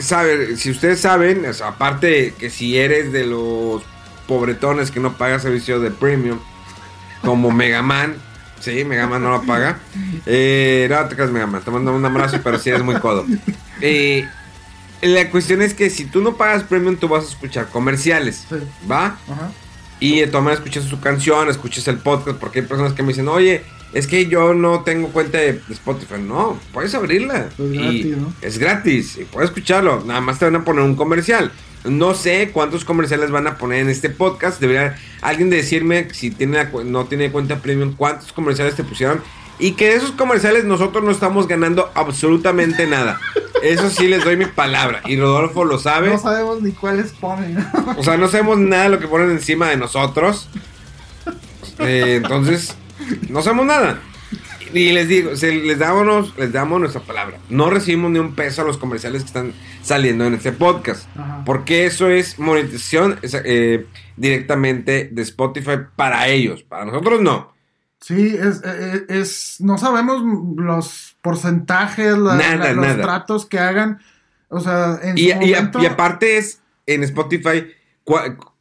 Sabe, si ustedes saben, o sea, aparte que si eres de los pobretones que no paga servicio de premium, como Mega Man, sí, Mega Man no lo paga. Eh, no te creas, Mega Man, te mando un abrazo, pero sí eres muy codo. Eh, la cuestión es que si tú no pagas premium, tú vas a escuchar comerciales, Sí. ¿va? Ajá. Y de todas maneras escuchas su canción, escuchas el podcast, porque hay personas que me dicen, oye, es que yo no tengo cuenta de Spotify. No, puedes abrirla. Es Y gratis, ¿no? Es gratis, y puedes escucharlo. Nada más te van a poner un comercial. No sé cuántos comerciales van a poner en este podcast. Debería alguien decirme si tiene no tiene cuenta premium, cuántos comerciales te pusieron. Y que de esos comerciales nosotros no estamos ganando absolutamente nada. Eso sí les doy mi palabra. Y Rodolfo lo sabe. No sabemos ni cuáles ponen. O sea, no sabemos nada de lo que ponen encima de nosotros. Eh, entonces, no sabemos nada. Y les digo, se- les, damos, les damos nuestra palabra. No recibimos ni un peso a los comerciales que están saliendo en este podcast. Ajá. Porque eso es monetización eh, directamente de Spotify para ellos. Para nosotros no. Sí, es, es, es- no sabemos los porcentajes, la- Nada, la- los nada. tratos que hagan. O sea, en Y, su y- momento, y aparte es en Spotify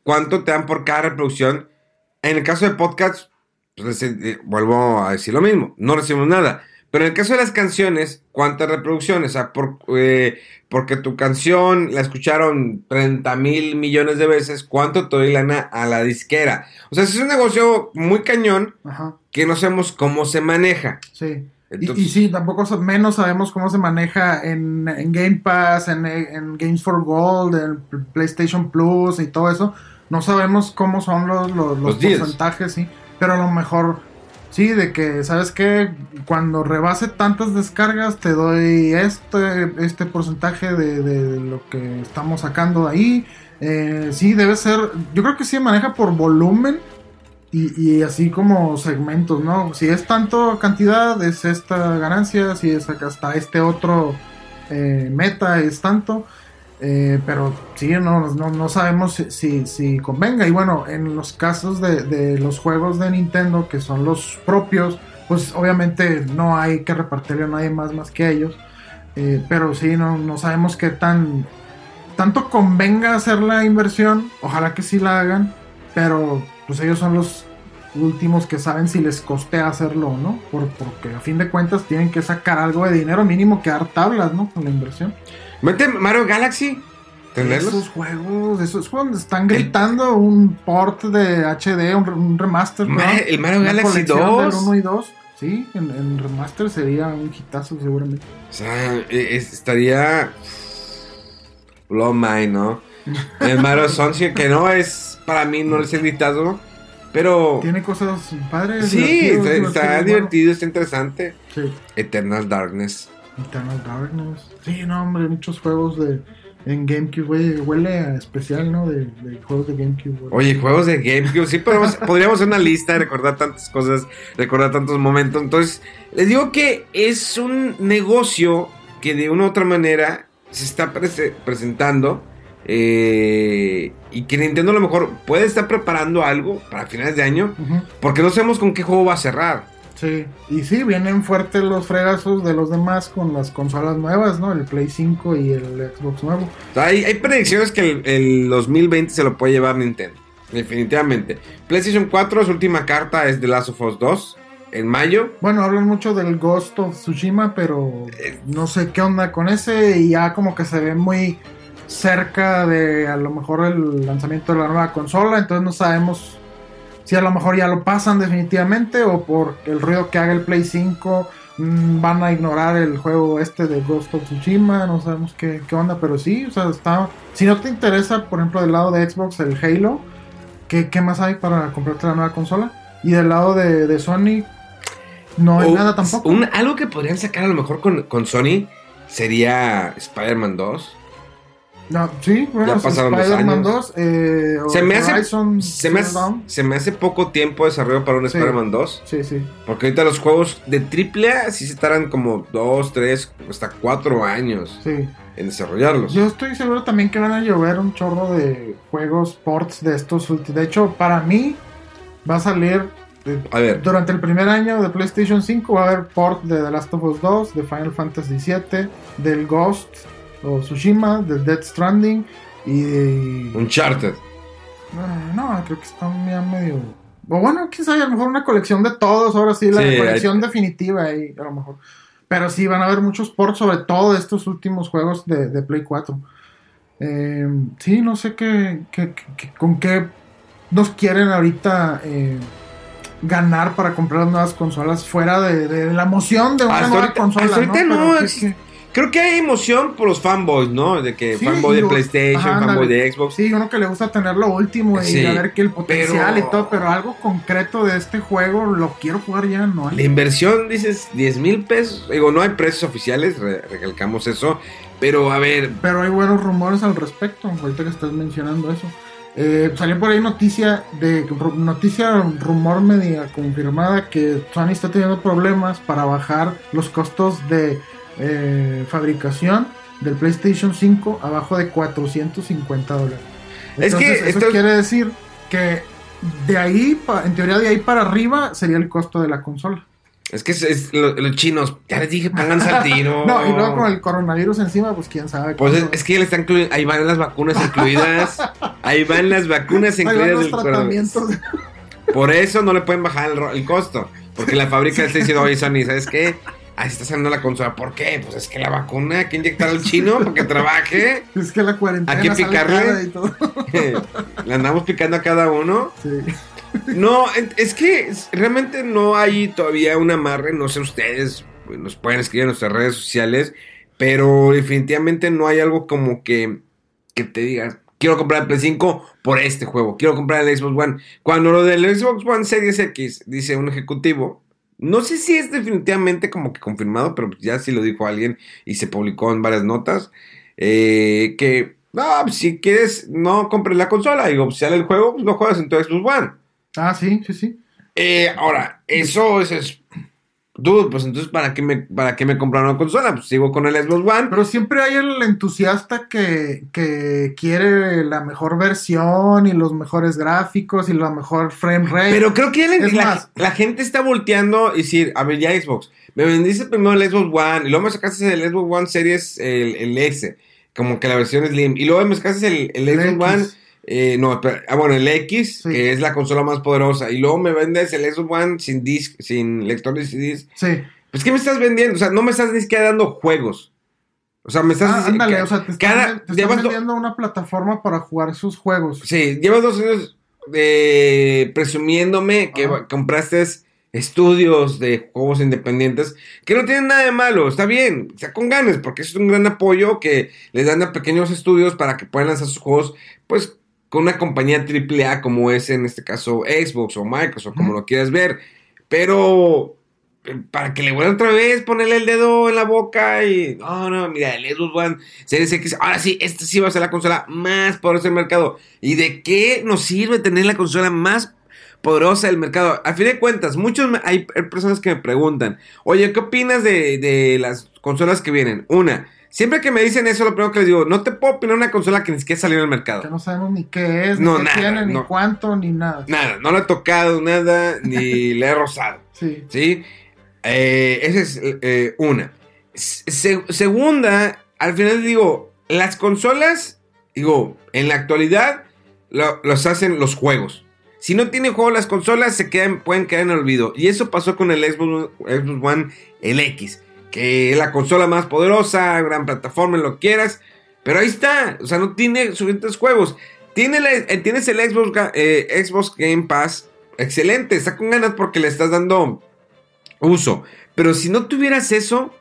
cuánto te dan por cada reproducción. En el caso de podcast, pues, eh, vuelvo a decir lo mismo, no recibimos nada. Pero en el caso de las canciones, ¿cuántas reproducciones? O sea, por, eh, porque tu canción la escucharon 30 mil millones de veces, ¿cuánto te doy lana a la disquera? O sea, es un negocio muy cañón Ajá, que no sabemos cómo se maneja. sí. Y- Entonces- y, sí, tampoco sa- menos sabemos cómo se maneja en, en Game Pass, en, en Games for Gold, en PlayStation Plus y todo eso. No sabemos cómo son los, los, los Los porcentajes, sí. Pero a lo mejor, sí, de que, ¿sabes qué? Cuando rebase tantas descargas, te doy este, este porcentaje de, lo que estamos sacando de ahí. Eh, sí, debe ser. Yo creo que sí maneja por volumen. Y, así como segmentos, ¿no? Si es tanto cantidad, es esta ganancia. Si es hasta este otro eh, meta, es tanto. Eh, pero sí, no, no, no sabemos si, si, convenga. Y bueno, en los casos de, de los juegos de Nintendo, que son los propios, pues obviamente no hay que repartirle a nadie más más que a ellos. Eh, pero sí, no, no sabemos qué tan tanto convenga hacer la inversión. Ojalá que sí la hagan. Pero pues ellos son los últimos que saben si les costea hacerlo o no. Por- porque a fin de cuentas tienen que sacar algo de dinero mínimo que dar tablas, ¿no? Con la inversión. Mete Mario Galaxy. ¿Tenerlos? Esos juegos, esos juegos están gritando un port de HD, un, re- un remaster. Ma- ¿no? el Mario Una Galaxy colección 2. del 1 y 2. Sí, en, en remaster sería un hitazo seguramente. O sea, es- estaría. Blow mind, ¿no? El Mario Sunshine, que no es. Para mí no es el gritazo. Pero. Tiene cosas padres. Sí, está, divertido, está interesante. Sí. Eternal Darkness. Eternal Darkness. Sí, no, hombre, muchos juegos de en GameCube, güey, huele a especial, ¿no? De, de juegos de GameCube. güey. Oye, juegos de GameCube. Sí, podemos, podríamos hacer una lista recordar tantas cosas, recordar tantos momentos. Entonces, les digo que es un negocio que de una u otra manera se está prese- presentando. eh, y que Nintendo a lo mejor puede estar preparando algo para finales de año. Porque no sabemos con qué juego va a cerrar. Sí, y sí, vienen fuertes los fregazos de los demás con las consolas nuevas, ¿no? El Play 5 y el Xbox nuevo. O sea, hay, hay predicciones que el, el 2020 se lo puede llevar Nintendo. Definitivamente. PlayStation 4, su última carta es The Last of Us 2. En mayo. Bueno, hablan mucho del Ghost of Tsushima, pero no sé qué onda con ese y ya como que se ve muy cerca de a lo mejor el lanzamiento de la nueva consola, entonces no sabemos si a lo mejor ya lo pasan definitivamente o por el ruido que haga el Play 5 mm, van a ignorar el juego este de Ghost of Tsushima, no sabemos qué, qué onda, pero sí, o sea, está... Si no te interesa, por ejemplo, del lado de Xbox el Halo, ¿qué, qué más hay para comprarte la nueva consola? Y del lado de, de Sony, no hay O nada tampoco. un- algo que podrían sacar a lo mejor con, con Sony sería Spider-Man 2. No, sí, bueno, Ya pasaron los años. 2, eh, Se me, hace, Horizon se, me hace, se me hace poco tiempo de desarrollo para un Sí. Spider-Man 2. Sí, sí. Porque ahorita los juegos de AAA sí se tardan como 2, 3, hasta 4 años Sí. en desarrollarlos. Yo estoy seguro también que van a llover un chorro de juegos ports de estos últimos. De hecho, para mí va a salir eh, A ver, durante el primer año de PlayStation 5 va a haber port de The Last of Us 2, de Final Fantasy VII, del Ghost o Tsushima, de Dead Stranding y de... Uncharted. Ah, No, creo que está ya medio... O bueno, quién sabe, a lo mejor una colección de todos, ahora sí, la Sí, colección definitiva ahí, a lo mejor. Pero sí, van a haber muchos ports, sobre todo de estos últimos juegos de, de Play 4. Eh, sí, no sé qué, qué- qué- con qué nos quieren ahorita eh, ganar para comprar las nuevas consolas fuera de, de la emoción de una Hasta nueva ahorita- consola. hasta ahorita ¿no? Pero es- que- Creo que hay emoción por los fanboys, ¿no? De que Sí, fanboy de PlayStation, ajá, fanboy ándale. de Xbox. Sí, uno que le gusta tener lo último y Sí, a ver que el potencial pero- y todo, pero algo concreto de este juego lo quiero jugar ya, no La hay. inversión, dices, 10 mil pesos. Digo, no hay precios oficiales, re- recalcamos eso. Pero a ver, Pero hay buenos rumores al respecto, ahorita que estás mencionando eso. Eh, salió por ahí noticia de noticia rumor media confirmada que Sony está teniendo problemas para bajar los costos de eh, fabricación del PlayStation 5 abajo de 450 dólares. Es que eso esto- quiere decir que de ahí, en teoría de ahí para arriba sería el costo de la consola. es que es, es lo- los chinos, ya les dije, pónganse al tiro. No, y luego con el coronavirus encima, pues quién sabe. Pues es, que ya le están incluyendo, ahí van las vacunas incluidas. ahí van las vacunas Ahí van incluidas los del coronavirus. tratamientos. Por eso no le pueden bajar el, costo. Porque la fábrica está diciendo, oye, Sony, ¿sabes qué? Ahí está saliendo la consola. ¿Por qué? Pues es que la vacuna hay que inyectar al chino para que trabaje. Es que la cuarentena Hay que picarle. y todo. Le andamos picando a cada uno. Sí. No, es que realmente no hay todavía un amarre, no sé ustedes, pues, nos pueden escribir en nuestras redes sociales, pero definitivamente no hay algo como que, que te digas, quiero comprar el Play 5 por este juego, quiero comprar el Xbox One. Cuando lo del Xbox One Series X, dice un ejecutivo, no sé si es definitivamente como que confirmado, pero ya sí lo dijo alguien y se publicó en varias notas, eh, que, no, pues, si quieres, no compres la consola, digo, si sale el juego, pues lo juegas en tu Xbox One. Ah, sí, sí, sí. Eh, ahora, eso es, es- Dude, pues entonces, ¿para qué, me, ¿para qué me compraron una consola? Pues sigo con el Xbox One. Pero siempre hay el entusiasta que, que quiere la mejor versión y los mejores gráficos y la mejor frame rate. Pero creo que la, Es la- más. la gente está volteando y decir, a ver, ya Xbox, me vendiste primero el Xbox One y luego me sacaste el Xbox One Series, el, el S, como que la versión Slim, y luego me sacaste el, el El Xbox One. Eh, no, espera, ah, bueno, el X, Sí. que es la consola más poderosa, y luego me vendes el Xbox One sin disc, sin lector de CDs. Sí. Pues, ¿qué me estás vendiendo? O sea, no me estás ni siquiera dando juegos. O sea, me estás Ah, ándale, que o sea, te cada- te do- vendiendo una plataforma para jugar sus juegos. Sí, llevas dos años eh, presumiéndome que compraste estudios de juegos independientes que no tienen nada de malo, está bien, está con ganas, porque es un gran apoyo que les dan a pequeños estudios para que puedan lanzar sus juegos, pues con una compañía AAA como es en este caso Xbox o Microsoft, como lo quieras ver, pero eh, para que le vuelvan otra vez ponerle el dedo en la boca y no, no, mira, el Xbox One Series X, ahora sí, esta sí va a ser la consola más poderosa del mercado. ¿Y de qué nos sirve tener la consola más poderosa del mercado? A fin de cuentas, muchos me- hay personas que me preguntan, oye, ¿qué opinas de, de las consolas que vienen? Una, siempre que me dicen eso, lo primero que les digo, no te puedo opinar una consola que ni siquiera salió al Que mercado. no sabemos ni qué es, No, ni qué nada, ni cuánto, ni nada. Nada, no la he tocado, nada, ni le he rozado. Sí. ¿Sí? Eh, esa es eh, una. Se- segunda, al final digo, las consolas, digo, en la actualidad lo- los hacen los juegos. Si no tienen juego las consolas, se quedan, pueden quedar en olvido. Y eso pasó con el Xbox, Xbox One, el X, que es la consola más poderosa, gran plataforma, lo que quieras. Pero ahí está, o sea, no tiene suficientes juegos. Tiene la- eh, tienes el Xbox, eh, Xbox Game Pass, excelente, está con ganas porque le estás dando uso. Pero si no tuvieras eso,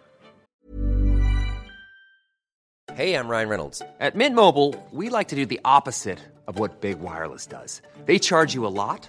Hey, I'm Ryan Reynolds. At Mint Mobile, we like to do the opposite of what Big Wireless does. They charge you a lot,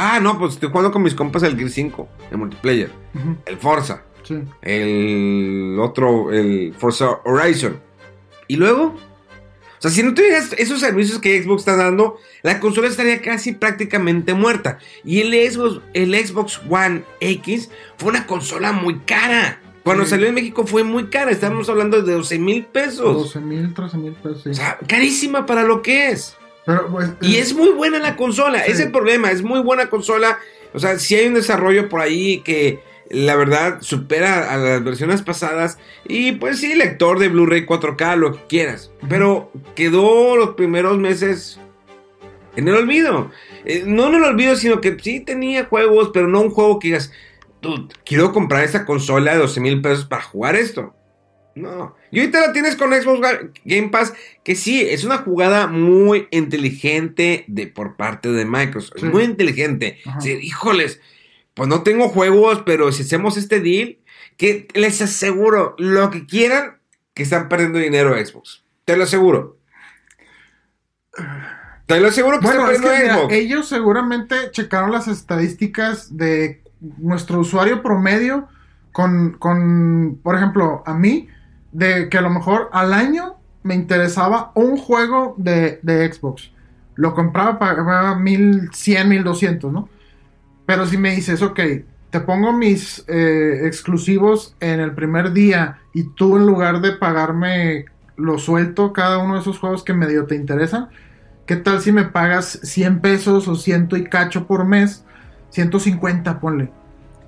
Ah, no, pues estoy jugando con mis compas el Gear 5, el multiplayer. El Forza. Sí. El otro, el Forza Horizon. ¿Y luego? O sea, si no tuvieras esos servicios que Xbox está dando, la consola estaría casi prácticamente muerta. Y el Xbox, el Xbox One X fue una consola muy cara. Cuando Sí. salió en México fue muy cara. Estamos hablando de 12 mil pesos. 12 mil, 13 mil pesos. sí. O sea, carísima para lo que es. Pero, pues, Y es muy buena la consola, Sí. es el problema, es muy buena consola. O sea, si hay un desarrollo por ahí que la verdad supera a las versiones pasadas. Y pues sí, lector de Blu-ray 4K, lo que quieras. Pero quedó los primeros meses en el olvido. Eh, no en el olvido, sino que sí tenía juegos, pero no un juego que digas, "Dude, quiero comprar esta consola de 12 mil pesos para jugar esto. No. Y ahorita la tienes con Xbox Ga- Game Pass, que sí, es una jugada muy inteligente de, por parte de Microsoft. Sí. Muy inteligente. Sí, híjoles, pues no tengo juegos, pero si hacemos este deal, que les aseguro, lo que quieran, que están perdiendo dinero Xbox. Te lo aseguro. Te lo aseguro que Bueno, están es que perdiendo mira, Xbox. ellos seguramente checaron las estadísticas de nuestro usuario promedio con, con, por ejemplo, a mí, de que a lo mejor al año me interesaba un juego de, de Xbox. Lo compraba, pagaba 1100, 1200, ¿no? Pero si me dices, ok, te pongo mis eh, exclusivos en el primer día y tú en lugar de pagarme lo suelto cada uno de esos juegos que medio te interesan, ¿qué tal si me pagas 100 pesos o ciento y cacho por mes? 150, ponle.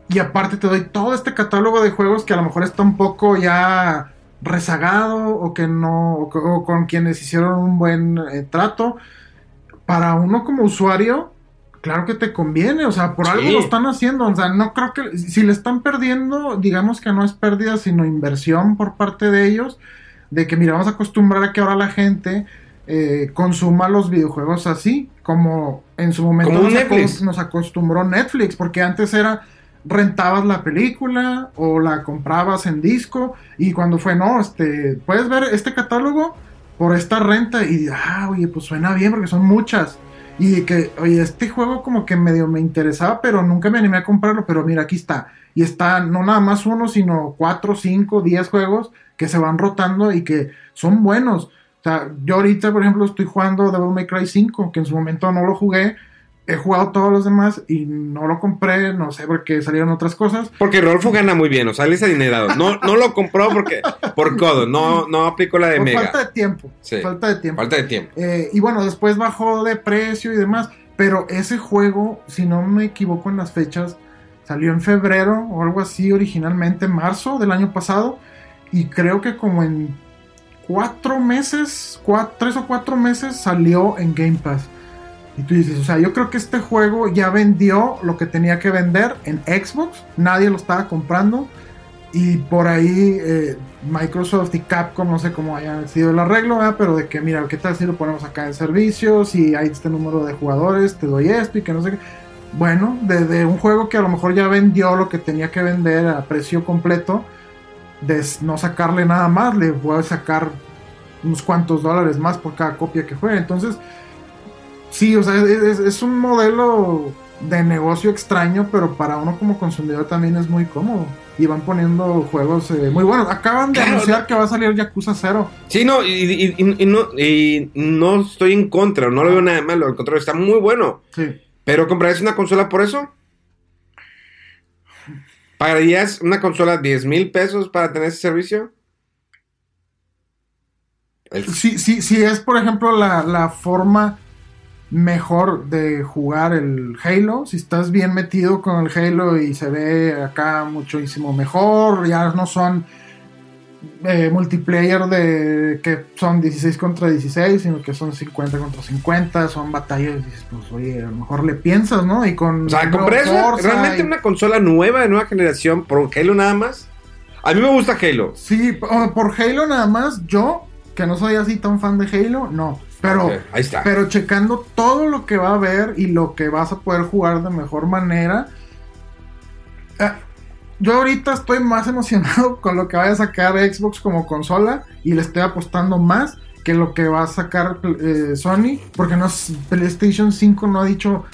Y aparte te doy todo este catálogo de juegos que a lo mejor está un poco ya rezagado o que no, o, co- o con quienes hicieron un buen eh, trato. Para uno como usuario, claro que te conviene, o sea, por Sí. algo lo están haciendo, o sea, no creo que si le están perdiendo, digamos que no es pérdida, sino inversión por parte de ellos, de que mira, vamos a acostumbrar a que ahora la gente eh, consuma los videojuegos así, como en su momento nos, aco- Netflix. nos acostumbró Netflix, porque antes era rentabas la película o la comprabas en disco y cuando fue, no, este, puedes ver este catálogo por esta renta y, ah, oye, pues suena bien porque son muchas. Y que, oye, este juego como que medio me interesaba, pero nunca me animé a comprarlo, pero mira, aquí está. Y está no nada más uno, sino cuatro, cinco, diez juegos que se van rotando y que son buenos. O sea, yo ahorita, por ejemplo, estoy jugando Devil May Cry 5, que en su momento no lo jugué. He jugado todos los demás y no lo compré, no sé, porque salieron otras cosas. Porque Rodolfo gana muy bien, o sea, él es adinerado. No, no lo compró porque por codo, no, no aplicó la de Por Mega. falta de tiempo. Sí. Falta de tiempo. Falta de tiempo. Eh, y bueno, después bajó de precio y demás. Pero ese juego, si no me equivoco en las fechas, salió en febrero o algo así originalmente, marzo del año pasado. Y creo que como en cuatro meses, tres o cuatro meses salió en Game Pass. Y tú dices, o sea, yo creo que este juego ya vendió lo que tenía que vender en Xbox. Nadie lo estaba comprando. Y por ahí eh, Microsoft y Capcom, no sé cómo haya sido el arreglo, ¿verdad? pero de que, mira, ¿qué tal si lo ponemos acá en servicio? Si hay este número de jugadores, te doy esto y que no sé qué. Bueno, de, de un juego que a lo mejor ya vendió lo que tenía que vender a precio completo, de no sacarle nada más, le voy a sacar unos cuantos dólares más por cada copia que juegue. Entonces, sí, o sea, es, un modelo de negocio extraño, pero para uno como consumidor también es muy cómodo. Y van poniendo juegos eh, muy buenos. Acaban de Claro, anunciar no- que va a salir Yakuza 0. Sí, no, y, y- y- y no, y no estoy en contra, no lo veo nada malo, al contrario, está muy bueno. Sí. ¿Pero comprarías una consola por eso? ¿Pagarías una consola 10 mil pesos para tener ese servicio? El- Si, si, si es, por ejemplo, la, la forma mejor de jugar el Halo, si estás bien metido con el Halo y se ve acá muchísimo mejor, ya no son eh, multiplayer de que son 16 contra 16, sino que son 50 contra 50, son batallas, y dices, pues oye, a lo mejor le piensas, ¿no? Y con... O sea, compré realmente y- una consola nueva de nueva generación por Halo nada más. A mí me gusta Halo. Sí, por Halo nada más, yo, que no soy así tan fan de Halo, no. Pero, Ok, ahí está. pero checando todo lo que va a haber y lo que vas a poder jugar de mejor manera. eh, yo ahorita estoy más emocionado con lo que vaya a sacar Xbox como consola y le estoy apostando más que lo que va a sacar eh, Sony, porque no PlayStation 5 no ha dicho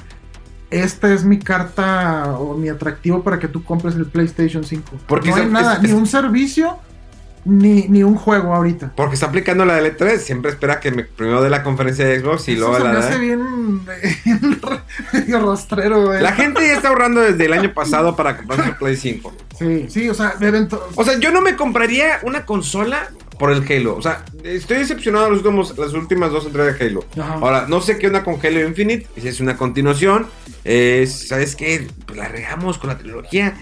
esta es mi carta o mi atractivo para que tú compres el PlayStation 5. Porque no hay nada, es- ni es- un servicio ni, ni un juego ahorita. Porque está aplicando la de L3. Siempre espera que me primero dé la conferencia de Xbox y Eso luego se la me hace bien, bien medio rastrero, güey. La gente ya está ahorrando desde el año pasado para comprarse el Play 5. Sí, sí, o sea, deben to- O sea, yo no me compraría una consola por el Halo. O sea, estoy decepcionado de los últimos, las últimas dos entregas de Halo. Ajá. Ahora, no sé qué onda con Halo Infinite. Si es una continuación. Eh, ¿Sabes qué? Pues la regamos con la trilogía.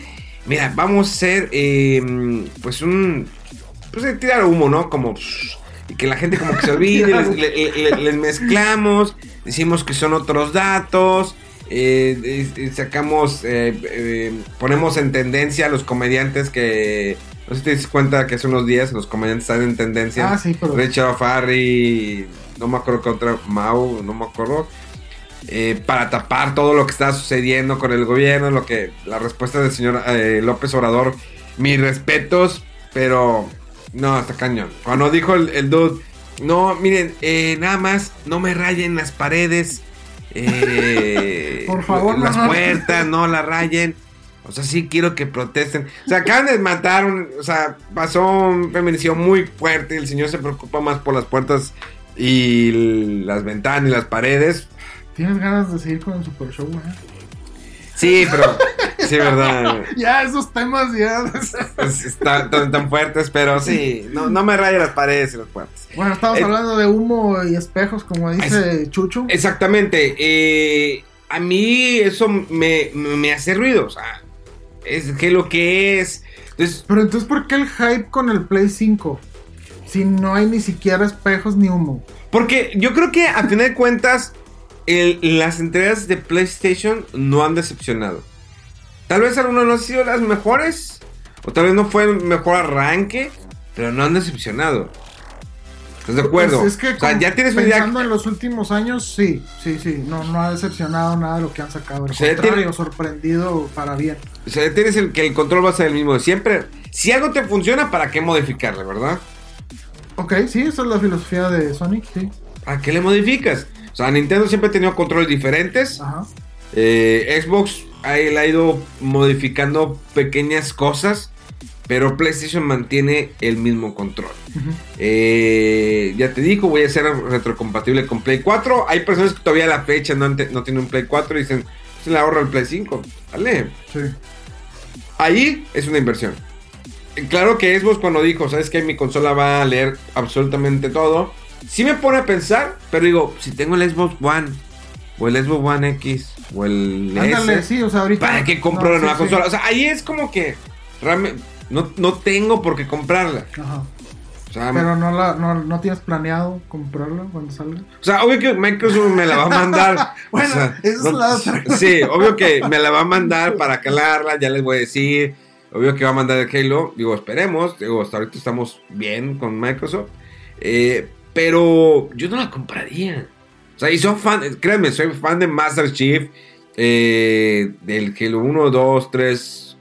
Mira, vamos a hacer, eh, pues un... Pues tirar humo, ¿no? Como... Y que la gente como que se olvide, les, le- le- les mezclamos, decimos que son otros datos, eh, sacamos, eh, eh, ponemos en tendencia a los comediantes que... No sé si te das cuenta que hace unos días los comediantes están en tendencia. Ah, sí, pero- Richard Farry, no me acuerdo qué otra, Mau, no me acuerdo. para tapar todo lo que está sucediendo con el gobierno, lo que la respuesta del señor López Obrador, mis respetos, pero no, está cañón. Cuando dijo el, el dude, no, miren, eh, nada más, no me rayen las paredes, eh, Por favor, las no. puertas, no la rayen. O sea, sí quiero que protesten. O sea, acaban de matar, un- o sea, pasó un feminicidio muy fuerte. El señor se preocupa más por las puertas y las ventanas y las paredes. Tienes ganas de seguir con el Super Show, güey. Sí, pero sí, verdad. Ya, esos temas ya. Es- Están tan, tan fuertes, pero sí, no, no me rayen las paredes y las puertas. bueno, estamos Eh, hablando de humo y espejos, como dice Chucho. Exactamente. eh, a mí eso me, me hace ruido. O sea, es que lo que es. Entonces, Pero entonces, ¿por qué el hype con el Play 5? Si no hay ni siquiera espejos ni humo. Porque yo creo que a final de cuentas el- las entregas de PlayStation no han decepcionado. Tal vez algunas no han sido las mejores. O tal vez no fue el mejor arranque. Pero no han decepcionado. ¿Estás de acuerdo? Pues es que o sea, ya tienes pensando en los últimos años, sí, sí, sí. No, no ha decepcionado nada de lo que han sacado. Al O sea, ya contrario, tiene- sorprendido para bien. O sea, ya tienes el, que el control va a ser el mismo de siempre. Si algo te funciona, ¿para qué modificarle, verdad? Ok, sí, esa es la filosofía de Sonic, sí. ¿Para qué le modificas? O sea, Nintendo siempre ha tenido controles diferentes. Ajá. Eh, Xbox ha, ido modificando pequeñas cosas, pero PlayStation mantiene el mismo control. Eh, ya te digo, voy a ser retrocompatible con Play 4. Hay personas que todavía a la fecha no, no tienen un Play 4 y dicen, se le ahorra el Play 5. Dale. Sí. Ahí es una inversión. Claro que Xbox cuando dijo, sabes que mi consola va a leer absolutamente todo, sí me pone a pensar, pero digo, si tengo el Xbox One, o el Xbox One X, o el Ándale, S, sí, o sea, ahorita. ¿para qué compro no, la nueva sí. consola? O sea, ahí es como que realmente no, no tengo por qué comprarla. Ajá. O sea, Pero no, la, no, no tienes planeado comprarla cuando salga. o sea, obvio que Microsoft me la va a mandar. Bueno, o sea, esa es la otra. Sí, obvio que me la va a mandar para calarla, ya les voy a decir. Obvio que va a mandar el Halo. Digo, esperemos. Digo, hasta ahorita estamos bien con Microsoft. Eh, pero yo no la compraría. O sea, y soy fan, créanme, soy fan de Master Chief. eh, del Halo 1, 2, 3,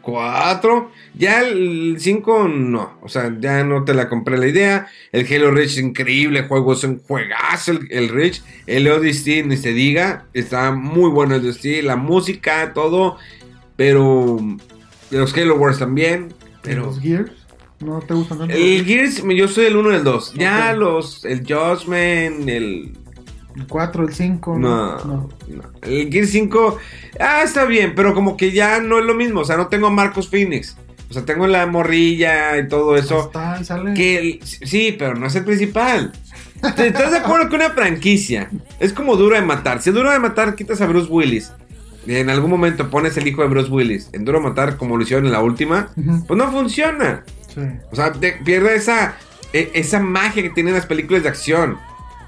4. Ya el 5 no. O sea, ya no te la compré la idea. El Halo Reach increíble. Juego es un juegazo el, el Reach. El Odyssey, ni se diga. Está muy bueno el Odyssey. La música, todo. Pero los Halo Wars también. Pero Los Gears. ¿No te gustan tanto? el Gears, yo soy el 1 y el 2. Ya los, el Judgment, el El 4, el 5. no, no. El Gear 5, ah, está bien, pero como que ya no es lo mismo. O sea, no tengo a Marcos Phoenix. O sea, tengo la morrilla y todo eso. Está, sale. Que el- sí, pero no es el principal. ¿Te- ¿Estás de acuerdo que una franquicia es como duro de matar? Si es duro de matar, quitas a Bruce Willis. Y en algún momento pones el hijo de Bruce Willis en duro de matar como lo hicieron en la última, pues no funciona. O sea, pierde esa, e- esa magia que tienen las películas de acción.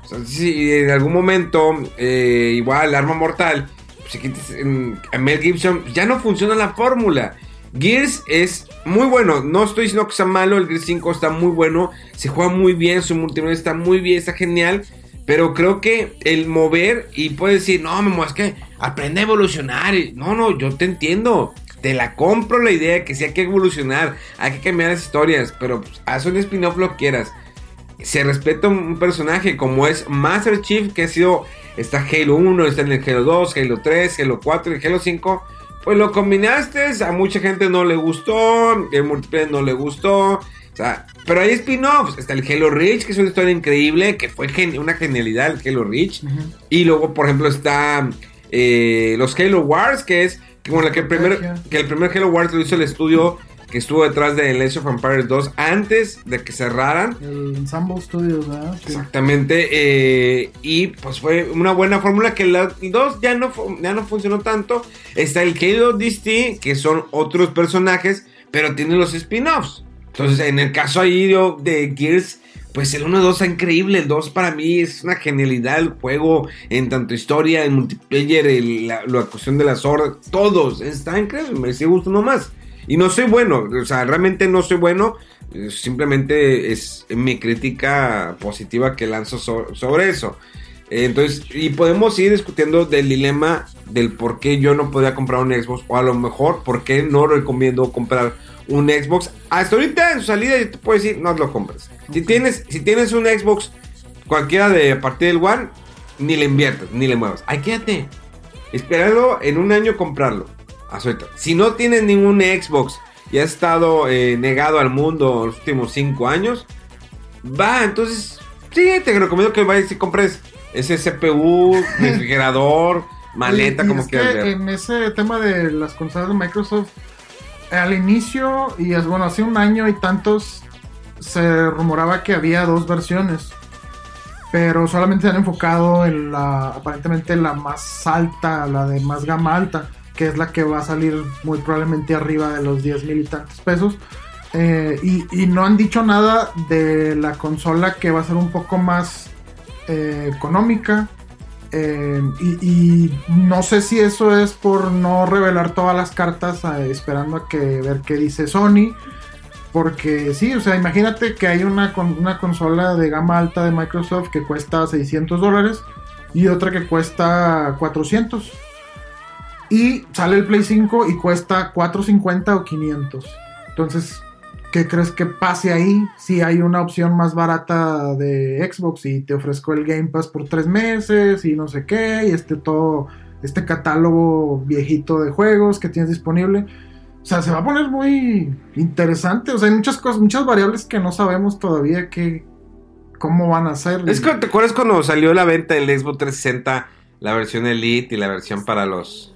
O sea, si en algún momento, eh, igual, Arma Mortal, pues, en- a Mel Gibson, ya no funciona la fórmula. Gears es muy bueno, no estoy diciendo que sea malo, el Gears 5 está muy bueno, se juega muy bien, su multimedia está muy bien, está genial, pero creo que el mover y puedes decir, no, Memo, es que aprende a evolucionar. No, no, yo te entiendo. Te la compro la idea de que sí hay que evolucionar, hay que cambiar las historias, pero pues, haz un spin-off lo que quieras. Se respeta un personaje como es Master Chief, que ha sido, está Halo 1, está en el Halo 2, Halo 3, Halo 4 y Halo 5. Pues lo combinaste, a mucha gente no le gustó, el multiplayer no le gustó. O sea, pero hay spin-offs. Está el Halo Reach, que es una historia increíble, que fue gen- una genialidad el Halo Reach. Y luego, por ejemplo, está eh, los Halo Wars, que es como la que el primer, que el primer Halo Wars lo hizo el estudio que estuvo detrás de Legends of Empires 2 antes de que cerraran. El Ensemble Studios, ¿verdad? Sí. Exactamente. eh, y pues fue una buena fórmula que la 2 ya no, ya no funcionó tanto. Está el Halo DST, que son otros personajes, pero tienen los spin-offs. Entonces, en el caso ahí yo, de Gears, pues el 1 y 2 está increíble. El 2 para mí es una genialidad. El juego en tanto historia, en multiplayer, el- la, cuestión de las horas, todos. Está increíble. Me sigue gustando más. Y no soy bueno, o sea, realmente no soy bueno. eh, Simplemente es mi crítica positiva que lanzo so- sobre eso. Entonces, y podemos ir discutiendo del dilema del por qué yo no podía comprar un Xbox, o a lo mejor por qué no recomiendo comprar un Xbox. Hasta ahorita en su salida yo te puedo decir, no lo compres. Si tienes, si tienes un Xbox, cualquiera de a partir del One, ni le inviertas, ni le muevas. Ahí quédate. Esperarlo en un año comprarlo. Hasta ahorita. Si no tienes ningún Xbox y has estado eh, negado al mundo los últimos 5 años, va, entonces sí, te recomiendo que vayas y compres ese CPU, refrigerador, maleta, Y- como es quieras que ver. En ese tema de las consolas de Microsoft, al inicio, y es bueno, hace un año y tantos, se rumoraba que había dos versiones. Pero solamente se han enfocado en la, aparentemente la más alta, la de más gama alta, que es la que va a salir muy probablemente arriba de los 10 mil y tantos pesos. Eh, y, no han dicho nada de la consola que va a ser un poco más eh, económica. Eh, y, no sé si eso es por no revelar todas las cartas eh, esperando a que ver qué dice Sony. Porque sí, o sea, imagínate que hay una, una consola de gama alta de Microsoft que cuesta 600 dólares y otra que cuesta 400. Y sale el Play 5 y cuesta 450 o 500. Entonces, ¿qué crees que pase ahí? Si hay una opción más barata de Xbox y te ofrezco el Game Pass por tres meses y no sé qué, y este todo, este catálogo viejito de juegos que tienes disponible. O sea, se va a poner muy interesante. O sea, hay muchas cosas, muchas variables que no sabemos todavía que cómo van a ser. Es que, ¿te acuerdas cuando salió la venta del Xbox 360, la versión Elite y la versión para los...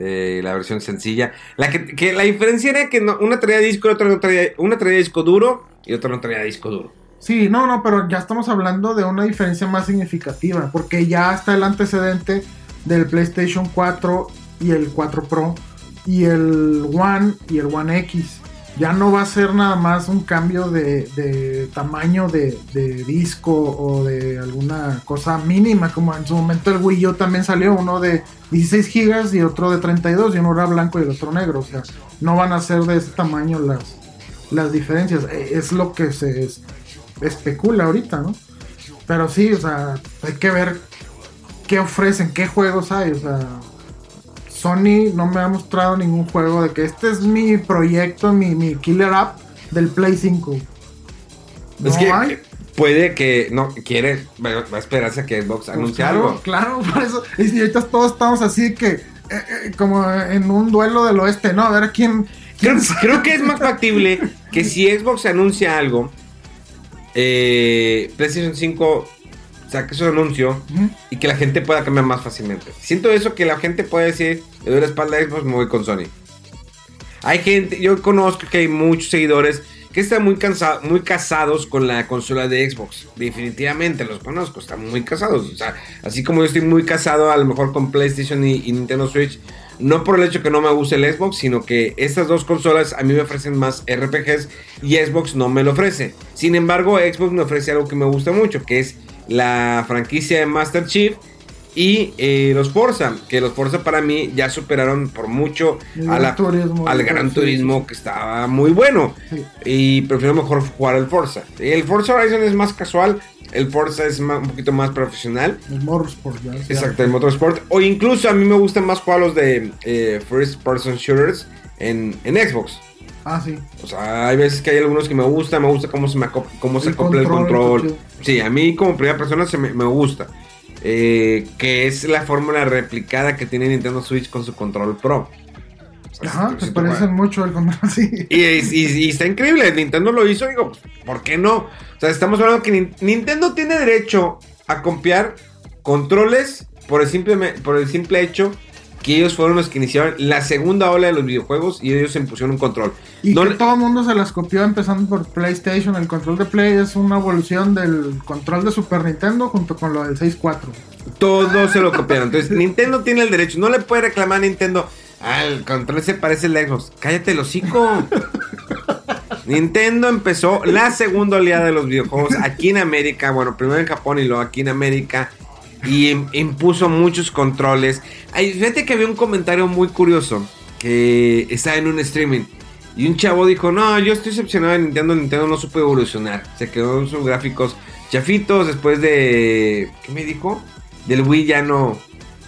eh, la versión sencilla. La que, la diferencia era que no- una traía disco otra no traía... Una traía disco duro y otra no traía disco duro. Sí, no, no, pero ya estamos hablando de una diferencia más significativa, porque ya está el antecedente del PlayStation 4 y el 4 Pro y el One y el One X. Ya no va a ser nada más un cambio de, de tamaño de, de disco o de alguna cosa mínima, como en su momento el Wii U también salió, uno de 16 gigas y otro de 32, y uno era blanco y el otro negro. O sea, no van a ser de ese tamaño las, las diferencias. Eh, Es lo que se es- especula ahorita, ¿no? Pero sí, o sea, hay que ver qué ofrecen, qué juegos hay, o sea, Sony no me ha mostrado ningún juego de que este es mi proyecto, mi, mi killer app del Play 5. No es que hay. puede que no quiere, va a esperarse a que Xbox Pues anuncie claro, algo. Claro, por eso. Y ahorita todos estamos así que, eh, eh, como en un duelo del oeste, ¿no? A ver quién. Creo, quién sabe. creo que es más factible que si Xbox anuncia algo, eh, PlayStation 5 saque su anuncio Ujú. y que la gente pueda cambiar más fácilmente. Siento eso que la gente puede decir, le doy la espalda a Xbox, me voy con Sony. Hay gente, yo conozco que hay muchos seguidores que están muy cansados, muy casados con la consola de Xbox. Definitivamente los conozco, están muy casados. O sea, así como yo estoy muy casado a lo mejor con PlayStation y, y Nintendo Switch, No por el hecho que no me guste el Xbox, sino que estas dos consolas a mí me ofrecen más RPGs y Xbox no me lo ofrece. Sin embargo, Xbox me ofrece algo que me gusta mucho, que es la franquicia de Master Chief y eh, los Forza, que los Forza para mí ya superaron por mucho El a la- Gran Turismo, al Gran sí, Turismo que estaba muy bueno. Sí. Y prefiero mejor jugar el Forza. El Forza Horizon es más casual, el Forza es un poquito más profesional. El Motorsport, ya. ya. Exacto, el Motorsport. O incluso a mí me gustan más jugar los de eh, First Person Shooters en, en Xbox. Ah, sí. O sea, hay veces que hay algunos que me gustan, me gusta cómo se, me acop- cómo se El acopla el control, Sí, a mí como primera persona se me, me gusta. Eh, que es la fórmula replicada que tiene Nintendo Switch con su control Pro. O sea, Ajá, se parecen mucho el control, sí. y, y- y está increíble, Nintendo lo hizo, digo, ¿por qué no? O sea, estamos hablando que Nin- Nintendo tiene derecho a copiar controles por el simple, por el simple hecho que ellos fueron los que iniciaron la segunda ola de los videojuegos y ellos se impusieron un control. Y No que le- todo el mundo se las copió empezando por PlayStation. El control de Play es una evolución del control de Super Nintendo junto con lo del 6.4. Todos se lo copiaron. Entonces, Nintendo tiene el derecho. No le puede reclamar a Nintendo. Ah, el control se parece al Xbox. Cállate el hocico. Nintendo empezó la segunda oleada de los videojuegos aquí en América. Bueno, primero en Japón y luego aquí en América. Y im- impuso muchos controles. Ay, fíjate que había un comentario muy curioso. Que estaba en un streaming. Y un chavo dijo, no, yo estoy decepcionado de Nintendo. Nintendo no supo evolucionar. Se quedó en sus gráficos chafitos después de... ¿Qué me dijo? Del Wii ya no...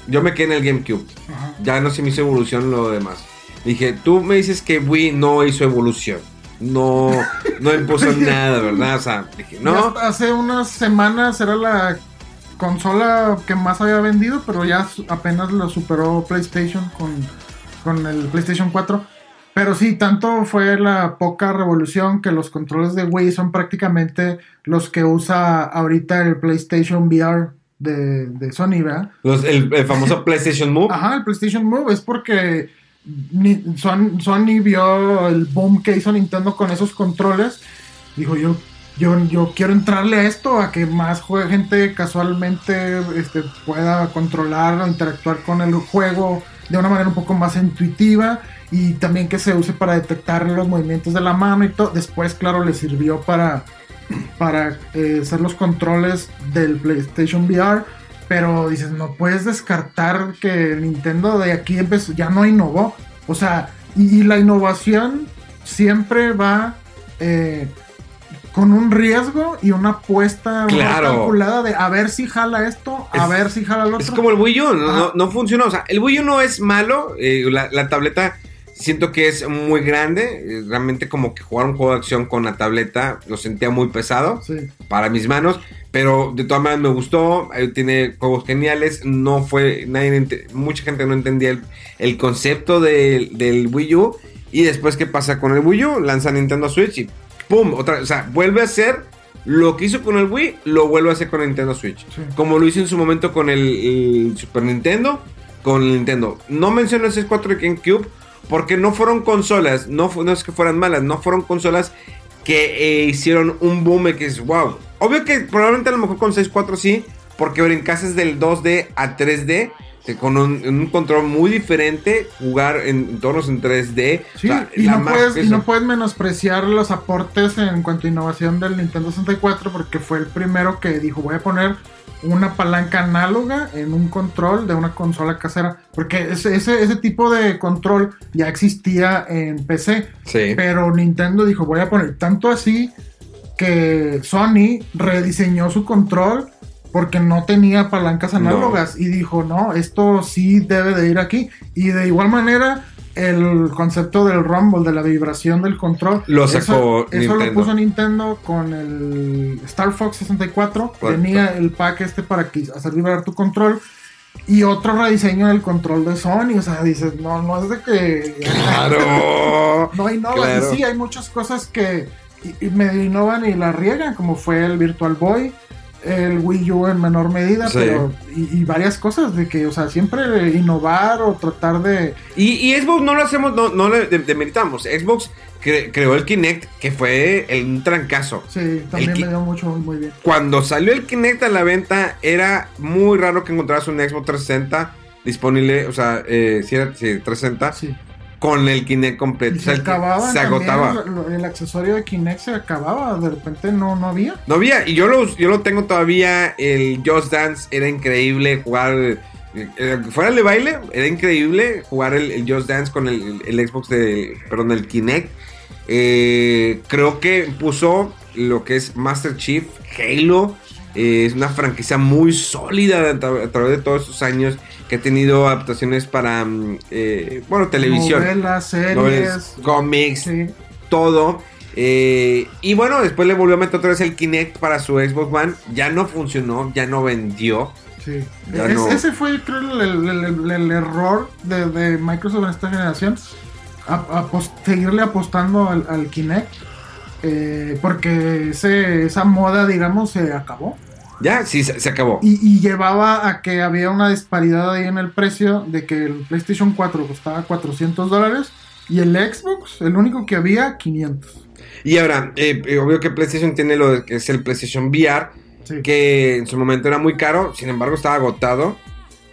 Yo me quedé en el GameCube. Ajá. Ya no se me hizo evolución lo demás. Dije, tú me dices que Wii no hizo evolución. No, no impuso nada, ¿verdad? O sea, dije, no. hace unas semanas era la consola que más había vendido, pero ya apenas lo superó PlayStation con, con el PlayStation 4. Pero sí, tanto fue la poca revolución que los controles de Wii son prácticamente los que usa ahorita el PlayStation VR de, de Sony, ¿verdad? Los- el, el famoso PlayStation Move. Ajá, el PlayStation Move es porque ni- Son- Sony vio el boom que hizo Nintendo con esos controles. Dijo yo, yo, yo quiero entrarle a esto, a que más gente casualmente este, pueda controlar o interactuar con el juego de una manera un poco más intuitiva y también que se use para detectar los movimientos de la mano y todo. Después, claro, le sirvió para, para eh, hacer los controles del PlayStation VR. Pero dices, no puedes descartar que Nintendo de aquí empezó, ya no innovó. O sea, y, y la innovación siempre va eh, con un riesgo y una apuesta Claro. calculada de a ver si jala esto, a Es- ver si jala lo otro. Es como el Wii U, no, Ajá. no, no funciona. O sea, el Wii U no es malo. eh, la, la tableta siento que es muy grande. eh, realmente como que jugar un juego de acción con la tableta lo sentía muy pesado Sí. para mis manos. Pero de todas maneras me gustó. eh, tiene juegos geniales. No fue. Nadie, mucha gente no entendía el, el concepto del Wii U. Y después, ¿qué pasa con el Wii U? Lanza Nintendo Switch y ¡pum! Otra, o sea, vuelve a hacer lo que hizo con el Wii, lo vuelve a hacer con Nintendo Switch. Sí. Como lo hizo en su momento con el, el Super Nintendo, con el Nintendo. No menciono el 64 y GameCube porque no fueron consolas, no, no es que fueran malas, no fueron consolas que eh, hicieron un boom y que es wow. Obvio que probablemente a lo mejor con 64 sí, porque brincases del 2D a 3D. Que Con un, un control muy diferente, jugar en entornos en 3D. Sí, y, la no puedes, y no puedes menospreciar los aportes en cuanto a innovación del Nintendo 64 porque fue el primero que dijo voy a poner una palanca análoga en un control de una consola casera. Porque ese, ese, ese tipo de control ya existía en PC. Sí. Pero Nintendo dijo voy a poner tanto así que Sony rediseñó su control porque no tenía palancas No. análogas y dijo, no, esto sí debe de ir aquí. Y de igual manera, el concepto del rumble, de la vibración del control, Lo eso- sacó eso, lo Nintendo. puso Nintendo con el Star Fox 64. Correcto. Tenía el pack este para hacer vibrar tu control. Y otro rediseño del control de Sony. O sea, dices, no, no es de que... Claro. No innovan. Claro. Y sí, hay muchas cosas que y- y medio innovan y la riegan, como fue el Virtual Boy, el Wii U en menor medida, Sí. pero y, y varias cosas de que, o sea, siempre innovar o tratar de... Y, y Xbox no lo hacemos, no, no le de- demeritamos. Xbox cre- creó el Kinect, que fue el- un trancazo. Sí, también me dio mucho, muy bien. Cuando salió el Kinect a la venta, era muy raro que encontraras un Xbox 360 disponible, o sea, eh, si era sí, 360, Sí. Con el Kinect completo. Y O sea, se acababa. se agotaba. El, accesorio de Kinect se acababa. De repente no, no había. No había, y yo lo, yo lo tengo todavía, el Just Dance, era increíble jugar, eh, eh, fuera el de baile, era increíble jugar el, el Just Dance con el, el Xbox de, perdón, el Kinect. Eh, creo que puso lo que es Master Chief, Halo, eh, es una franquicia muy sólida a, tra- a través de todos estos años que ha tenido adaptaciones para, mm, eh, bueno, televisión, Novelas, series. novelas, cómics, Sí. todo. Eh, y bueno, después le volvió a meter otra vez el Kinect para su Xbox One. Ya no funcionó, ya no vendió. Sí. Ya Es- no. Ese fue, creo, el, el- el- el error de, de Microsoft en esta generación. A, seguirle apostando al, al Kinect. Eh, porque ese, esa moda, digamos, se acabó. Ya, sí, se, se acabó. Y, y llevaba a que había una disparidad ahí en el precio de que el PlayStation 4 costaba 400 dólares y el Xbox, el único que había, 500. Y ahora, eh, eh, obvio que PlayStation tiene lo que es el PlayStation VR, Sí. que en su momento era muy caro, sin embargo estaba agotado.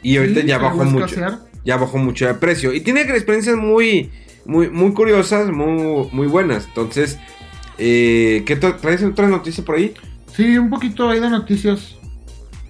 Y ahorita Sí, ya bajó mucho. escasear. Ya bajó mucho de precio. Y tiene experiencias muy, muy, muy curiosas, muy, muy buenas. Entonces, eh, ¿qué traes otra noticia por ahí? Sí, un poquito ahí de noticias.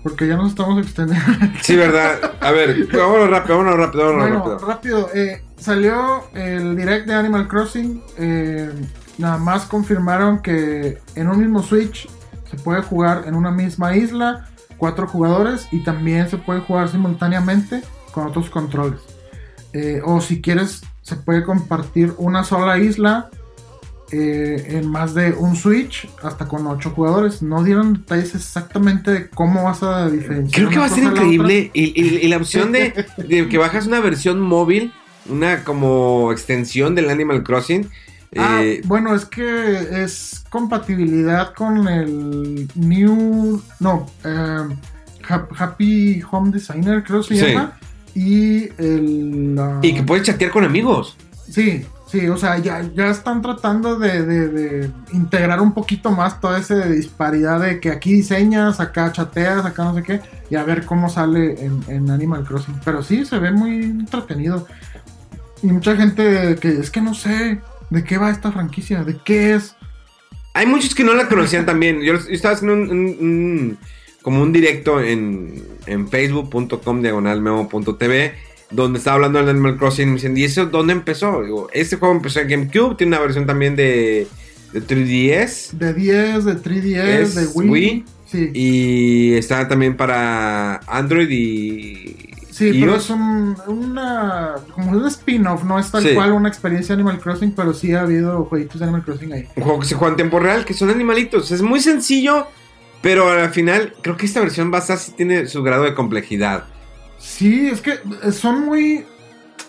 Porque ya nos estamos extendiendo. Sí, ¿verdad? A ver, vámonos rápido, vámonos rápido, vámonos Bueno, rápido. rápido. eh, salió el direct de Animal Crossing. eh, nada más confirmaron que en un mismo Switch se puede jugar en una misma isla, cuatro jugadores, y también se puede jugar simultáneamente con otros controles. Eh, o si quieres, se puede compartir una sola isla eh, en más de un Switch, hasta con ocho jugadores. No dieron detalles exactamente de cómo vas a diferenciar. Creo que va a ser la increíble. Y, y- y la opción de, de que bajas una versión móvil, una como extensión del Animal Crossing. Ah, eh, bueno, es que es compatibilidad con el New. No, eh, Hap- Happy Home Designer, creo que se Sí. llama. Y el. ah, y que puedes chatear con amigos. Sí, sí, o sea, ya, ya están tratando de, de- de integrar un poquito más toda esa disparidad de que aquí diseñas, acá chateas, acá no sé qué, y a ver cómo sale en, en Animal Crossing. Pero sí, se ve muy entretenido. Y mucha gente que es que no sé de qué va esta franquicia, de qué es. Hay muchos que no la conocían también. Yo, estaba haciendo un, como un directo en, en facebook.com diagonal memo.tv donde estaba hablando del Animal Crossing y me dicen, ¿y eso dónde empezó? Digo, este juego empezó en GameCube, tiene una versión también de, de 3DS De 10, de 3DS, Es de Wii. Wii. Sí, y está también para Android y... sí y pero es un, una. como un spin-off, no es tal Sí. cual una experiencia de Animal Crossing, pero sí ha habido jueguitos de Animal Crossing ahí. Un juego que se juega en tiempo real, que son animalitos. Es muy sencillo, pero al final creo que esta versión basa sí tiene su grado de complejidad. Sí, es que son muy...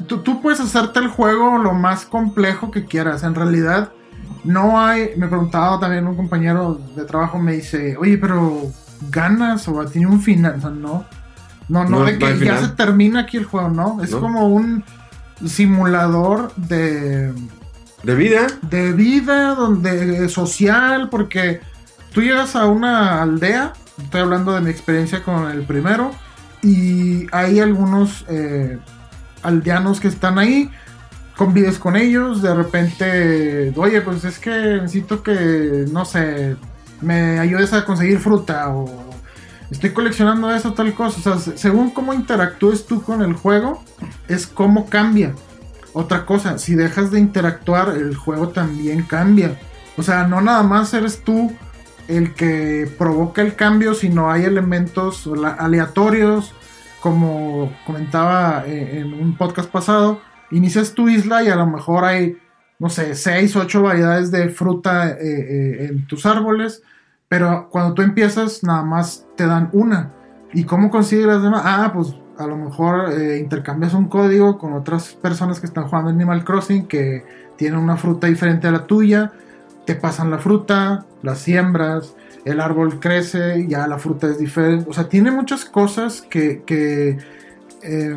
Tú, tú puedes hacerte el juego lo más complejo que quieras. En realidad, no hay... Me preguntaba también un compañero de trabajo, me dice, oye, pero ganas o tiene un final. O sea, no. No, no, No, de que ya final. se termina aquí el juego, ¿no? Es No. como un simulador de, De vida, de vida, donde social, porque tú llegas a una aldea, estoy hablando de mi experiencia con el primero, y hay algunos eh, aldeanos que están ahí, convives con ellos, de repente, oye, pues es que necesito que, no sé, me ayudes a conseguir fruta o estoy coleccionando eso, tal cosa. O sea, se- según cómo interactúes tú con el juego, es cómo cambia. Otra cosa, si dejas de interactuar, el juego también cambia. O sea, no nada más eres tú el que provoca el cambio, sino hay elementos aleatorios, como comentaba eh, en un podcast pasado, inicias tu isla y a lo mejor hay, no sé, 6, 8 variedades de fruta eh, eh, en tus árboles, pero cuando tú empiezas nada más te dan una. ¿Y cómo consigues las demás? Ah, pues a lo mejor intercambias un código con otras personas que están jugando Animal Crossing que tienen una fruta diferente a la tuya, te pasan la fruta, la siembras, el árbol crece, ya la fruta es diferente. O sea, tiene muchas cosas que, eh,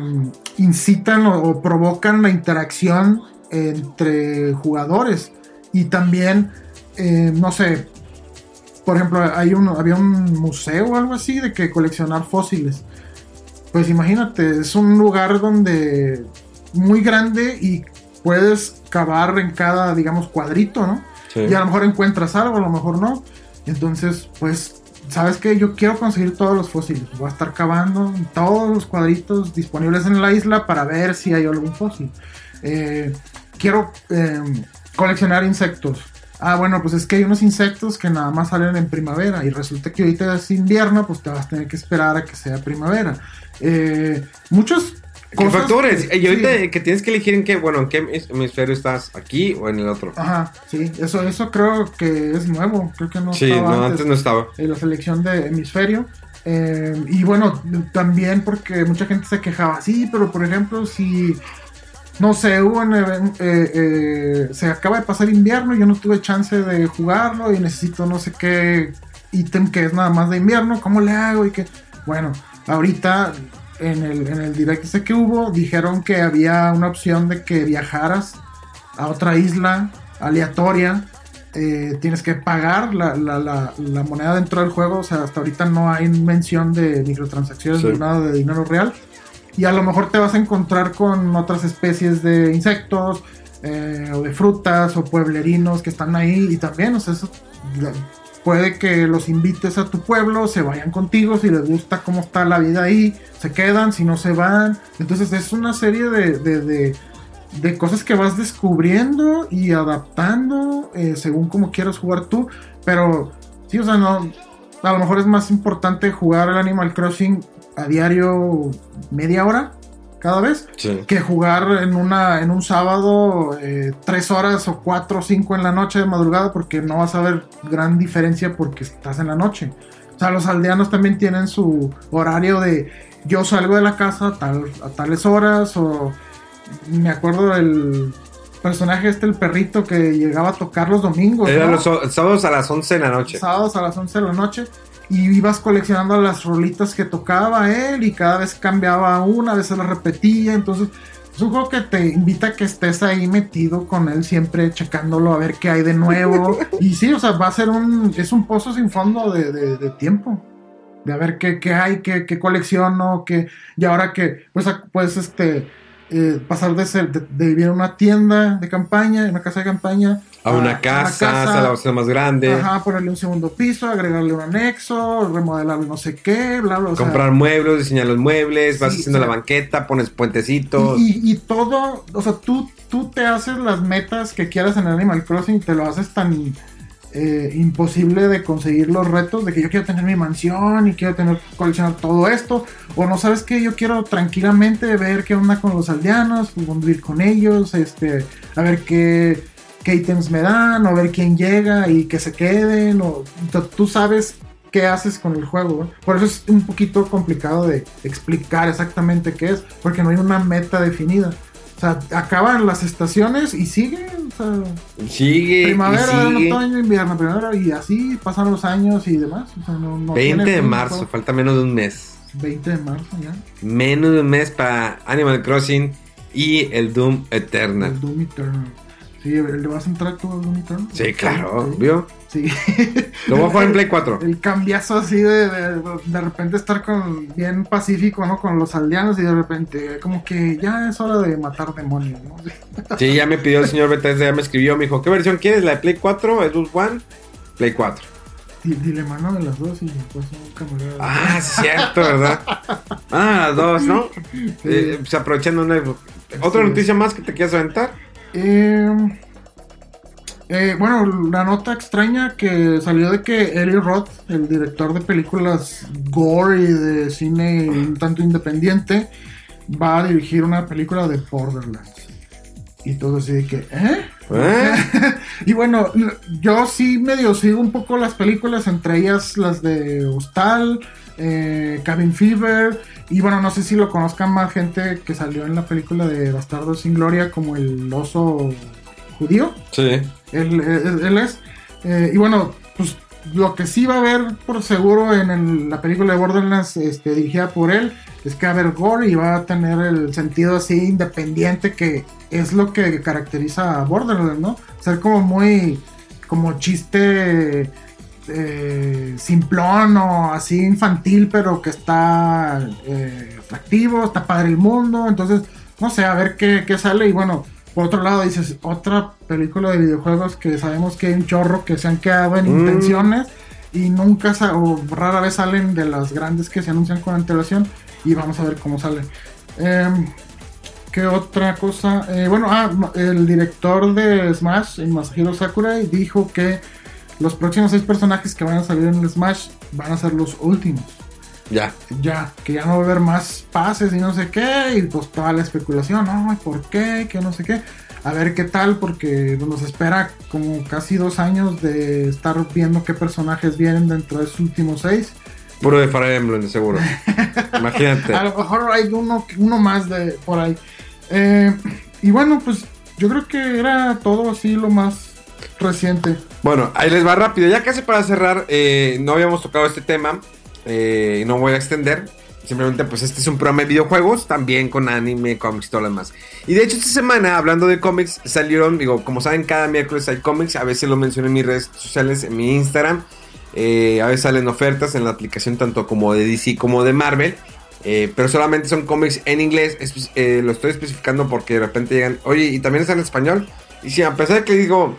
incitan o, o provocan la interacción entre jugadores. Y también, eh, no sé, por ejemplo, hay un, había un museo o algo así de que coleccionar fósiles. pues imagínate, es un lugar donde muy grande y puedes cavar en cada, digamos, cuadrito, ¿no? Sí. Y a lo mejor encuentras algo, a lo mejor no. Entonces, pues, ¿sabes qué? Yo quiero conseguir todos los fósiles. Voy a estar cavando todos los cuadritos disponibles en la isla para ver si hay algún fósil. Eh, quiero eh, coleccionar insectos. Ah, bueno, pues es que hay unos insectos que nada más salen en primavera y resulta que ahorita es invierno, pues te vas a tener que esperar a que sea primavera. Eh, muchos ¿Qué cosas factores? y ahorita sí. que tienes que elegir en qué, bueno, en qué hemis- hemisferio estás, aquí o en el otro. Ajá, sí, eso, eso creo que es nuevo, creo que no sí, estaba no, antes no estaba. en la selección de hemisferio. Eh, y bueno, también porque mucha gente se quejaba, sí, pero por ejemplo, si, no sé, hubo un eh, eh, se acaba de pasar invierno, yo no tuve chance de jugarlo y necesito no sé qué ítem que es nada más de invierno, ¿cómo le hago? Y que, bueno, ahorita en el, en el direct ese que hubo, dijeron que había una opción de que viajaras a otra isla aleatoria. eh, tienes que pagar la, la- la- la moneda dentro del juego. O sea, hasta ahorita no hay mención de microtransacciones Sí. ni nada de dinero real. Y a lo mejor te vas a encontrar con otras especies de insectos eh, o de frutas o pueblerinos que están ahí. Y también, o sea, eso, puede que los invites a tu pueblo, se vayan contigo, si les gusta cómo está la vida ahí, se quedan, si no se van. Entonces es una serie de, de- de- cosas que vas descubriendo y adaptando eh, según como quieras jugar tú. Pero sí, o sea, no. A lo mejor es más importante jugar el Animal Crossing a diario media hora cada vez Sí. que jugar en una en un sábado eh, tres horas o cuatro o cinco en la noche de madrugada porque no vas a ver gran diferencia porque estás en la noche. O sea, los aldeanos también tienen su horario de yo salgo de la casa a, tal, a tales horas o me acuerdo del personaje este, el perrito que llegaba a tocar los domingos. Era ¿no? los sábados a las 11 de la noche. sábados a las 11 de la noche y ibas coleccionando las rolitas que tocaba él y cada vez cambiaba una, a veces la repetía, entonces es un juego que te invita a que estés ahí metido con él siempre checándolo a ver qué hay de nuevo y sí, o sea, va a ser un, es un pozo sin fondo de, de- de tiempo. De a ver qué, qué hay, qué, qué colecciono, qué... Y ahora que, pues, pues este, eh, pasar de, ser, de, de vivir en una tienda de campaña, en una casa de campaña, A una casa, a la bocina más grande. Ajá, ponerle un segundo piso, agregarle un anexo, remodelarle no sé qué, bla, bla. o sea, comprar muebles, diseñar los muebles, vas Sí, haciendo o la banqueta, pones puentecitos. y, y- y todo, o sea, tú, tú te haces las metas que quieras en Animal Crossing y te lo haces tan eh, imposible de conseguir los retos de que yo quiero tener mi mansión y quiero tener coleccionar todo esto o no sabes que yo quiero tranquilamente ver qué onda con los aldeanos convivir con ellos este a ver qué qué ítems me dan o ver quién llega y que se queden o tú sabes qué haces con el juego por eso es un poquito complicado de explicar exactamente qué es porque no hay una meta definida o sea, acaban las estaciones y siguen, o sea, Sigue primavera, y sigue. otoño, invierno, primavera, y así pasan los años y demás. O sea, no, no 20 tiene de marzo, falta menos de un mes. 20 de marzo ya. Menos de un mes para Animal Crossing y el Doom Eternal. El Doom Eternal. Sí, ¿le vas a entrar tú Doom Eternal? Sí, claro, Sí. ¿vio? Sí. Lo voy a jugar en Play 4. El cambiazo así de, de, de repente estar con bien pacífico, ¿no? Con los aldeanos y de repente como que ya es hora de matar demonios, ¿no? Sí, ya me pidió el señor Bethesda, ya me escribió, me dijo, ¿qué versión quieres? ¿La de Play 4? ¿Xbox One? Play 4. Di- Dile mano de las dos y pues un camarada. Ah, sí, cierto, ¿verdad? Ah, las dos, ¿no? Eh, pues aprovechando una... ¿Otra Sí. noticia más que te quieras aventar? Eh, eh, bueno, la nota extraña que salió de que Eli Roth, el director de películas gore y de cine un tanto independiente, va a dirigir una película de Borderlands. Y todo así de que, ¿eh? ¿Eh? y bueno, yo sí medio sigo un poco las películas, entre ellas las de Hostal, eh, Cabin Fever, y bueno, no sé si lo conozcan más gente que salió en la película de Bastardo sin Gloria como el oso judío. Sí. Él, él- él es. Eh, y bueno, pues lo que sí va a haber por seguro en el- la película de Borderlands este, dirigida por él es que va a haber gore y va a tener el sentido así independiente que es lo que caracteriza a Borderlands, ¿no? Ser como muy, como chiste eh, simplón o así infantil, pero que está eh, atractivo, está padre el mundo. Entonces, no sé, a ver qué, qué sale. Y bueno, por otro lado, dices, otra película de videojuegos que sabemos que hay un chorro que se han quedado en Mm. intenciones y nunca o rara vez salen de las grandes que se anuncian con antelación. Y vamos a ver cómo sale. Em, ¿Qué otra cosa? Eh, bueno, ah, el director de Smash, Masahiro Sakurai, dijo que los próximos seis personajes que van a salir en Smash van a ser los últimos. Ya. Ya, que ya no va a haber más pases y no sé qué, y pues toda la especulación, no, ¿por qué? Que no sé qué. A ver qué tal, porque nos espera como casi dos años de estar viendo qué personajes vienen dentro de esos últimos seis. Puro de Fire Emblem, seguro. Imagínate. A lo mejor hay uno, uno más de por ahí. Eh, y bueno, pues yo creo que era todo así lo más reciente. Bueno, ahí les va rápido. Ya casi para cerrar, eh, no habíamos tocado este tema. eh, no voy a extender. Simplemente, pues este es un programa de videojuegos, también con anime, cómics y todo lo demás. Y de hecho, esta semana, hablando de cómics, salieron, digo, como saben, cada miércoles hay cómics. A veces lo menciono en mis redes sociales, en mi Instagram. eh, a veces salen ofertas en la aplicación, tanto como de DC como de Marvel. pero solamente son cómics en inglés. lo estoy especificando porque de repente llegan, oye, ¿y también está en español? Y si a pesar de que digo,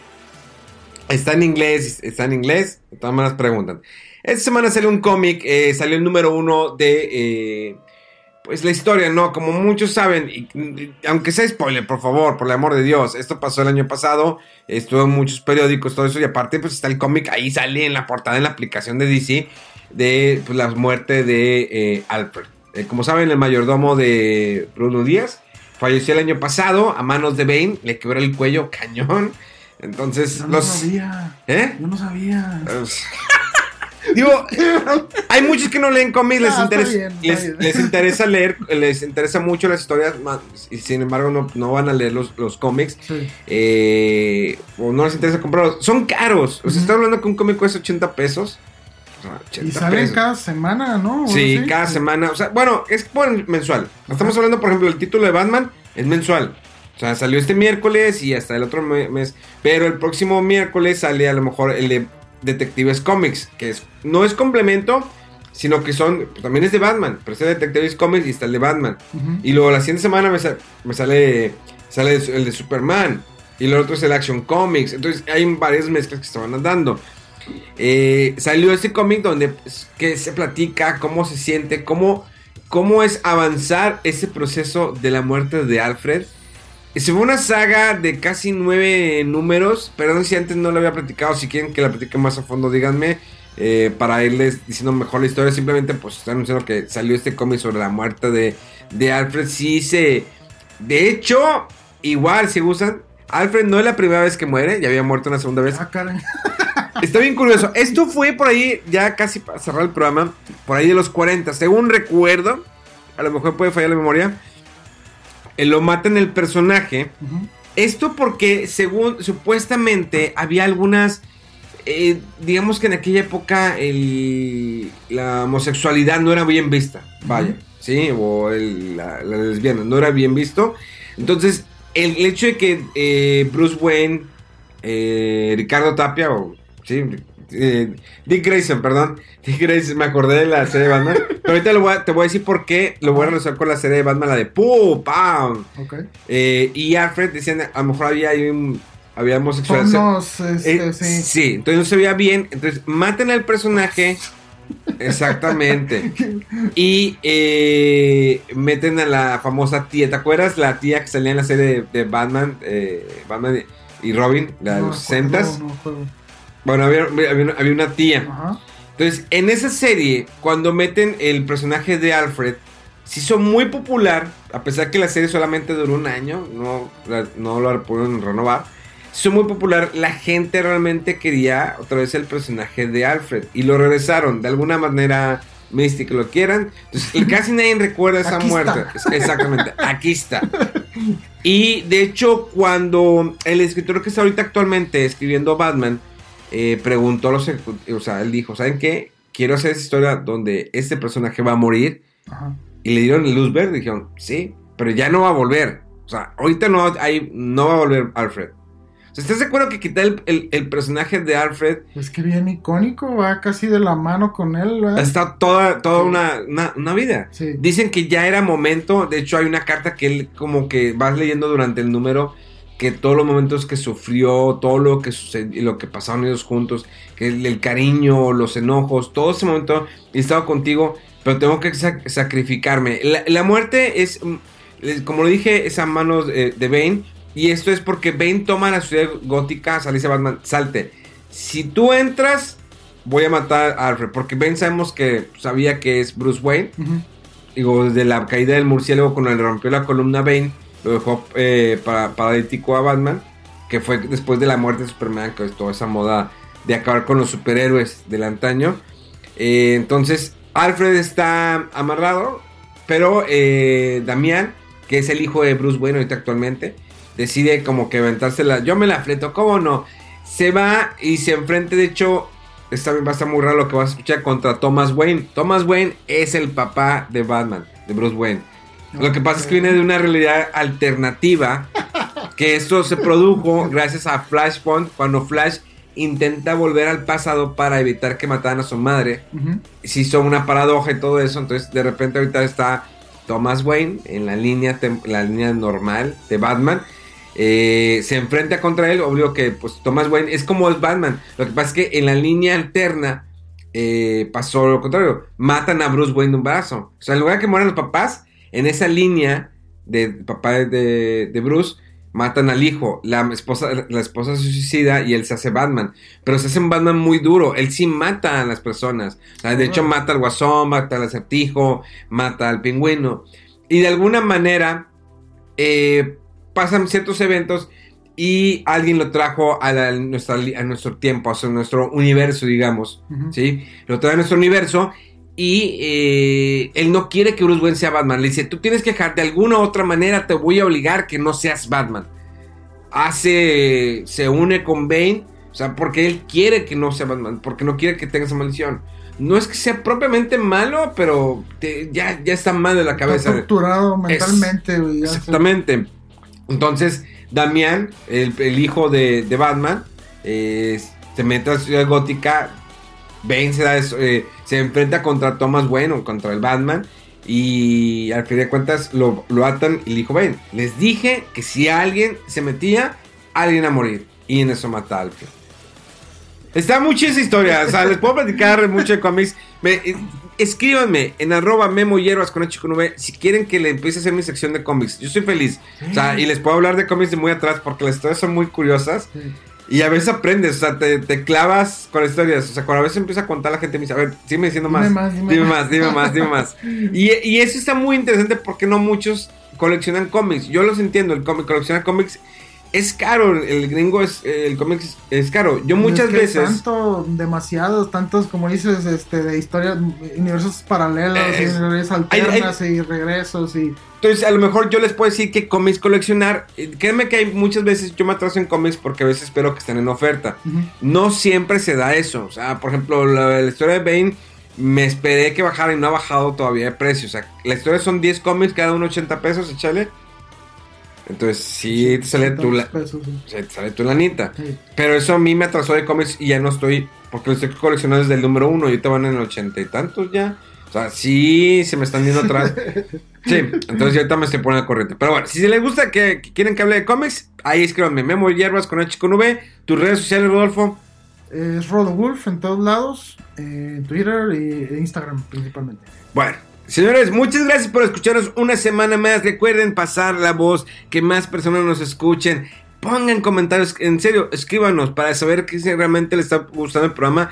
Está en inglés, está en inglés. De todas maneras preguntan. Esta semana salió un cómic, eh, salió el número uno de, eh, pues la historia, ¿no? Como muchos saben, aunque sea spoiler, por favor, por el amor de Dios. Esto pasó el año pasado, estuvo en muchos periódicos, todo eso, y aparte, pues está el cómic, ahí sale en la portada, en la aplicación de DC, de pues, la muerte de eh, Alfred. Eh, como saben, el mayordomo de Bruno Díaz falleció el año pasado a manos de Bane, le quebró el cuello cañón. Entonces, no los... sabía. ¿Eh? Yo no sabía. Digo, hay muchos que no leen cómics, les, está interesa, bien, está les, les interesa leer, les interesa mucho las historias, y sin embargo no, no van a leer los, los cómics, Sí. eh, o no les interesa comprarlos. Son caros, o sea, estoy hablando que un cómic cuesta 80 pesos. O sea, 80 Y salen pesos. cada semana, ¿no? ¿O Sí, cada semana. O sea, bueno, es por mensual. Estamos hablando, por ejemplo, el título de Batman es mensual. O sea, salió este miércoles y hasta el otro me- mes. Pero el próximo miércoles sale a lo mejor el de Detectives Comics, que es, no es complemento, sino que son, pues, también es de Batman. Pero está Detectives Comics y está el de Batman. Y luego la siguiente semana me sale, sale el de Superman. Y lo otro es el Action Comics. Entonces hay varias mezclas que se van dando. Eh, salió este cómic donde pues, que se platica cómo se siente, cómo, cómo es avanzar ese proceso de la muerte de Alfred. Se fue una saga de casi nueve números. Perdón si antes no lo había platicado. Si quieren que la platique más a fondo, díganme. eh, para irles diciendo mejor la historia. Simplemente pues estoy anunciando que salió este cómic sobre la muerte de, de Alfred. Sí se... De hecho, igual si gustan. Alfred no es la primera vez que muere. Ya había muerto una segunda vez. Ah, caray. Está bien curioso. Esto fue por ahí, ya casi para cerrar el programa, por ahí de los 40. Según recuerdo, a lo mejor puede fallar la memoria, lo matan el personaje. Esto porque, según supuestamente, había algunas. eh, digamos que en aquella época el- la homosexualidad no era bien vista. Vaya, ¿sí? O el- la, la lesbiana no era bien visto. Entonces, el, el hecho de que eh, Bruce Wayne, eh, Ricardo Tapia, o. Sí, eh, Dick Grayson, perdón. Dick Grayson, me acordé de la serie de Batman. Pero ahorita lo voy a- te voy a decir por qué lo voy a relacionar con la serie de Batman, la de ¡Pum! ¡Pam! Ok. Eh, y Alfred decían, a lo mejor había, un, había homosexualidad. Este, Eh, sí. sí, entonces no se veía bien. Entonces maten al personaje. Exactamente. Y eh, meten a la famosa tía. ¿Te acuerdas? La tía que salía en la serie de, de Batman, eh, Batman y Robin, la de No, los no, 60 no, no. Bueno, había, había una- había una tía. Ajá. Entonces, en esa serie, cuando meten el personaje de Alfred, se hizo muy popular, a pesar que la serie solamente duró un año, no, no lo pudieron renovar. Se hizo muy popular, la gente realmente quería otra vez el personaje de Alfred y lo regresaron de alguna manera mística, lo quieran. Entonces, casi nadie recuerda esa Aquí muerte. está. Exactamente, aquí está. Y de hecho, cuando el escritor que está ahorita actualmente escribiendo Batman eh, preguntó a los ejecutivos, o sea, él dijo, ¿saben qué? Quiero hacer esa historia donde este personaje va a morir. Ajá. Y le dieron luz verde. Dijeron, sí, pero ya no va a volver. O sea, ahorita no, hay, no va a volver Alfred. O sea, ¿Estás de acuerdo que quitar el, el- el personaje de Alfred Es que bien icónico, va casi de la mano con él, ¿verdad? está toda, toda una, una, una vida? Sí. Dicen que ya era momento, de hecho hay una carta que él como que vas leyendo durante el número, que todos los momentos que sufrió, todo lo que sucedió, lo que pasaron ellos juntos, que el, el cariño, los enojos, todo ese momento, he estado contigo, pero tengo que sac- sacrificarme. La, la muerte es, mm, como lo dije, es a manos de, de Bane, y esto es porque Bane toma la ciudad gótica, sale Batman, salte. Si tú entras, voy a matar a Alfred, porque Bane sabemos que sabía que es Bruce Wayne, Ujú. digo, desde la caída del murciélago cuando le rompió la columna Bane, lo dejó eh, para, paralítico a Batman, que fue después de la muerte de Superman, que es toda esa moda de acabar con los superhéroes del antaño. Eh, entonces, Alfred está amarrado, pero eh, Damián, que es el hijo de Bruce Wayne ahorita actualmente, decide como que aventársela. Yo me la fleto, ¿cómo no? Se va y se enfrenta, de hecho, está, va a estar muy raro lo que vas a escuchar contra Thomas Wayne. Thomas Wayne es el papá de Batman, de Bruce Wayne. Lo que pasa es que viene de una realidad alternativa, que esto se produjo gracias a Flashpoint, cuando Flash intenta volver al pasado para evitar que mataran a su madre. Se hizo una paradoja y todo eso, entonces de repente ahorita está Thomas Wayne en la línea, la línea normal de Batman. Eh, se enfrenta contra él, obvio que pues Thomas Wayne es como el Batman. Lo que pasa es que en la línea alterna eh, pasó lo contrario. Matan a Bruce Wayne de un brazo. O sea, en lugar de que mueran los papás, en esa línea de papá de, de Bruce, matan al hijo. La esposa, la esposa se suicida y él se hace Batman. Pero se hace un Batman muy duro. Él sí mata a las personas. O sea, de hecho, mata al guasón, mata al acertijo, mata al pingüino. Y de alguna manera eh, pasan ciertos eventos y alguien lo trajo a, la- nuestra a nuestro tiempo, a nuestro universo, digamos. ¿sí? Lo trae a nuestro universo y eh, él no quiere que Bruce Wayne sea Batman. Le dice, tú tienes que dejar de alguna u otra manera, te voy a obligar que no seas Batman. Hace, se une con Bane, o sea, porque él quiere que no sea Batman, porque no quiere que tenga esa maldición. No es que sea propiamente malo, pero te- ya, ya está mal de la Está cabeza. torturado mentalmente, güey. Exactamente. Entonces, Damián, el, el hijo de, de Batman, eh, se mete a la ciudad gótica, vence, a eso, eh, se enfrenta contra Thomas Wayne o contra el Batman. Y al fin de cuentas lo, atan y le dijo, ven, les dije que si alguien se metía, alguien a morir. Y en eso mata a Alfred. Está mucha esa historia, o sea, les puedo platicar mucho de cómics. Me- eh, escríbanme en arroba memo hierbas con H con V si quieren que le empiece a hacer mi sección de cómics. Yo soy feliz. O sea, y les puedo hablar de cómics de muy atrás porque las historias son muy curiosas. Y a veces aprendes, o sea, te, te clavas con historias. O sea, cuando a veces empieza a contar la gente me dice, a ver, sígueme diciendo más. Dime más, dime dime más. más, dime más, dime más. Y, y eso está muy interesante porque no muchos coleccionan cómics. Yo los entiendo, el cómic, coleccionar cómics es caro. El gringo es, el cómic es, es caro. Yo muchas Es que veces... Tanto, demasiados, tantos, como dices, este, de historias, universos paralelos, y universos hay- alternas y regresos y... Entonces, a lo mejor yo les puedo decir que cómics coleccionar. eh, Créanme que hay muchas veces yo me atraso en cómics porque a veces espero que estén en oferta. No siempre se da eso. O sea, por ejemplo, la, la historia de Bane me esperé que bajara y no ha bajado todavía de precio. O sea, la historia son 10 cómics, cada uno 80 pesos, échale. Entonces, sí, te sale tu, la, Pesos, sí. te sale tu lanita. Sí. Pero eso a mí me atrasó de cómics y ya no estoy. Porque lo estoy coleccionando desde el número uno y te van en el ochenta y tantos ya. O sea, sí, se me están yendo atrás. Sí, entonces yo ahorita me estoy poniendo al corriente. Pero bueno, si les gusta que, que quieren que hable de cómics, ahí escríbanme Memo Hierbas con H con V. Tus redes sociales, Rodolfo. Es Rodowulf en todos lados, eh, en Twitter e Instagram principalmente. Bueno, señores, muchas gracias por escucharnos una semana más. Recuerden pasar la voz, que más personas nos escuchen. Pongan comentarios, en serio, escríbanos para saber que si realmente les está gustando el programa.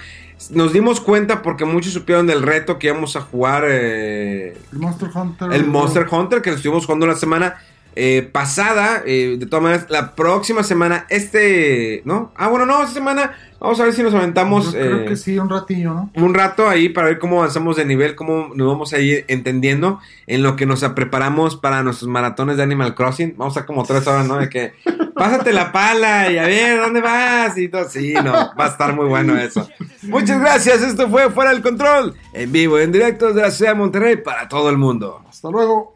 Nos dimos cuenta porque muchos supieron del reto que íbamos a jugar. eh, El Monster Hunter. el Monster Hunter que lo estuvimos jugando la semana eh, pasada. eh, de todas maneras, la próxima semana, este, ¿no? Ah, bueno, no, esta semana vamos a ver si nos aventamos. Yo creo eh, que sí, un ratillo, ¿no? un rato ahí para ver cómo avanzamos de nivel, cómo nos vamos a ir entendiendo en lo que nos preparamos para nuestros maratones de Animal Crossing. Vamos a como tres horas, ¿no? De que pásate la pala y a ver dónde vas y todo. Sí, no, va a estar muy bueno eso. Muchas gracias, esto fue Fuera del Control, en vivo, en directo desde la ciudad de Monterrey para todo el mundo. Hasta luego.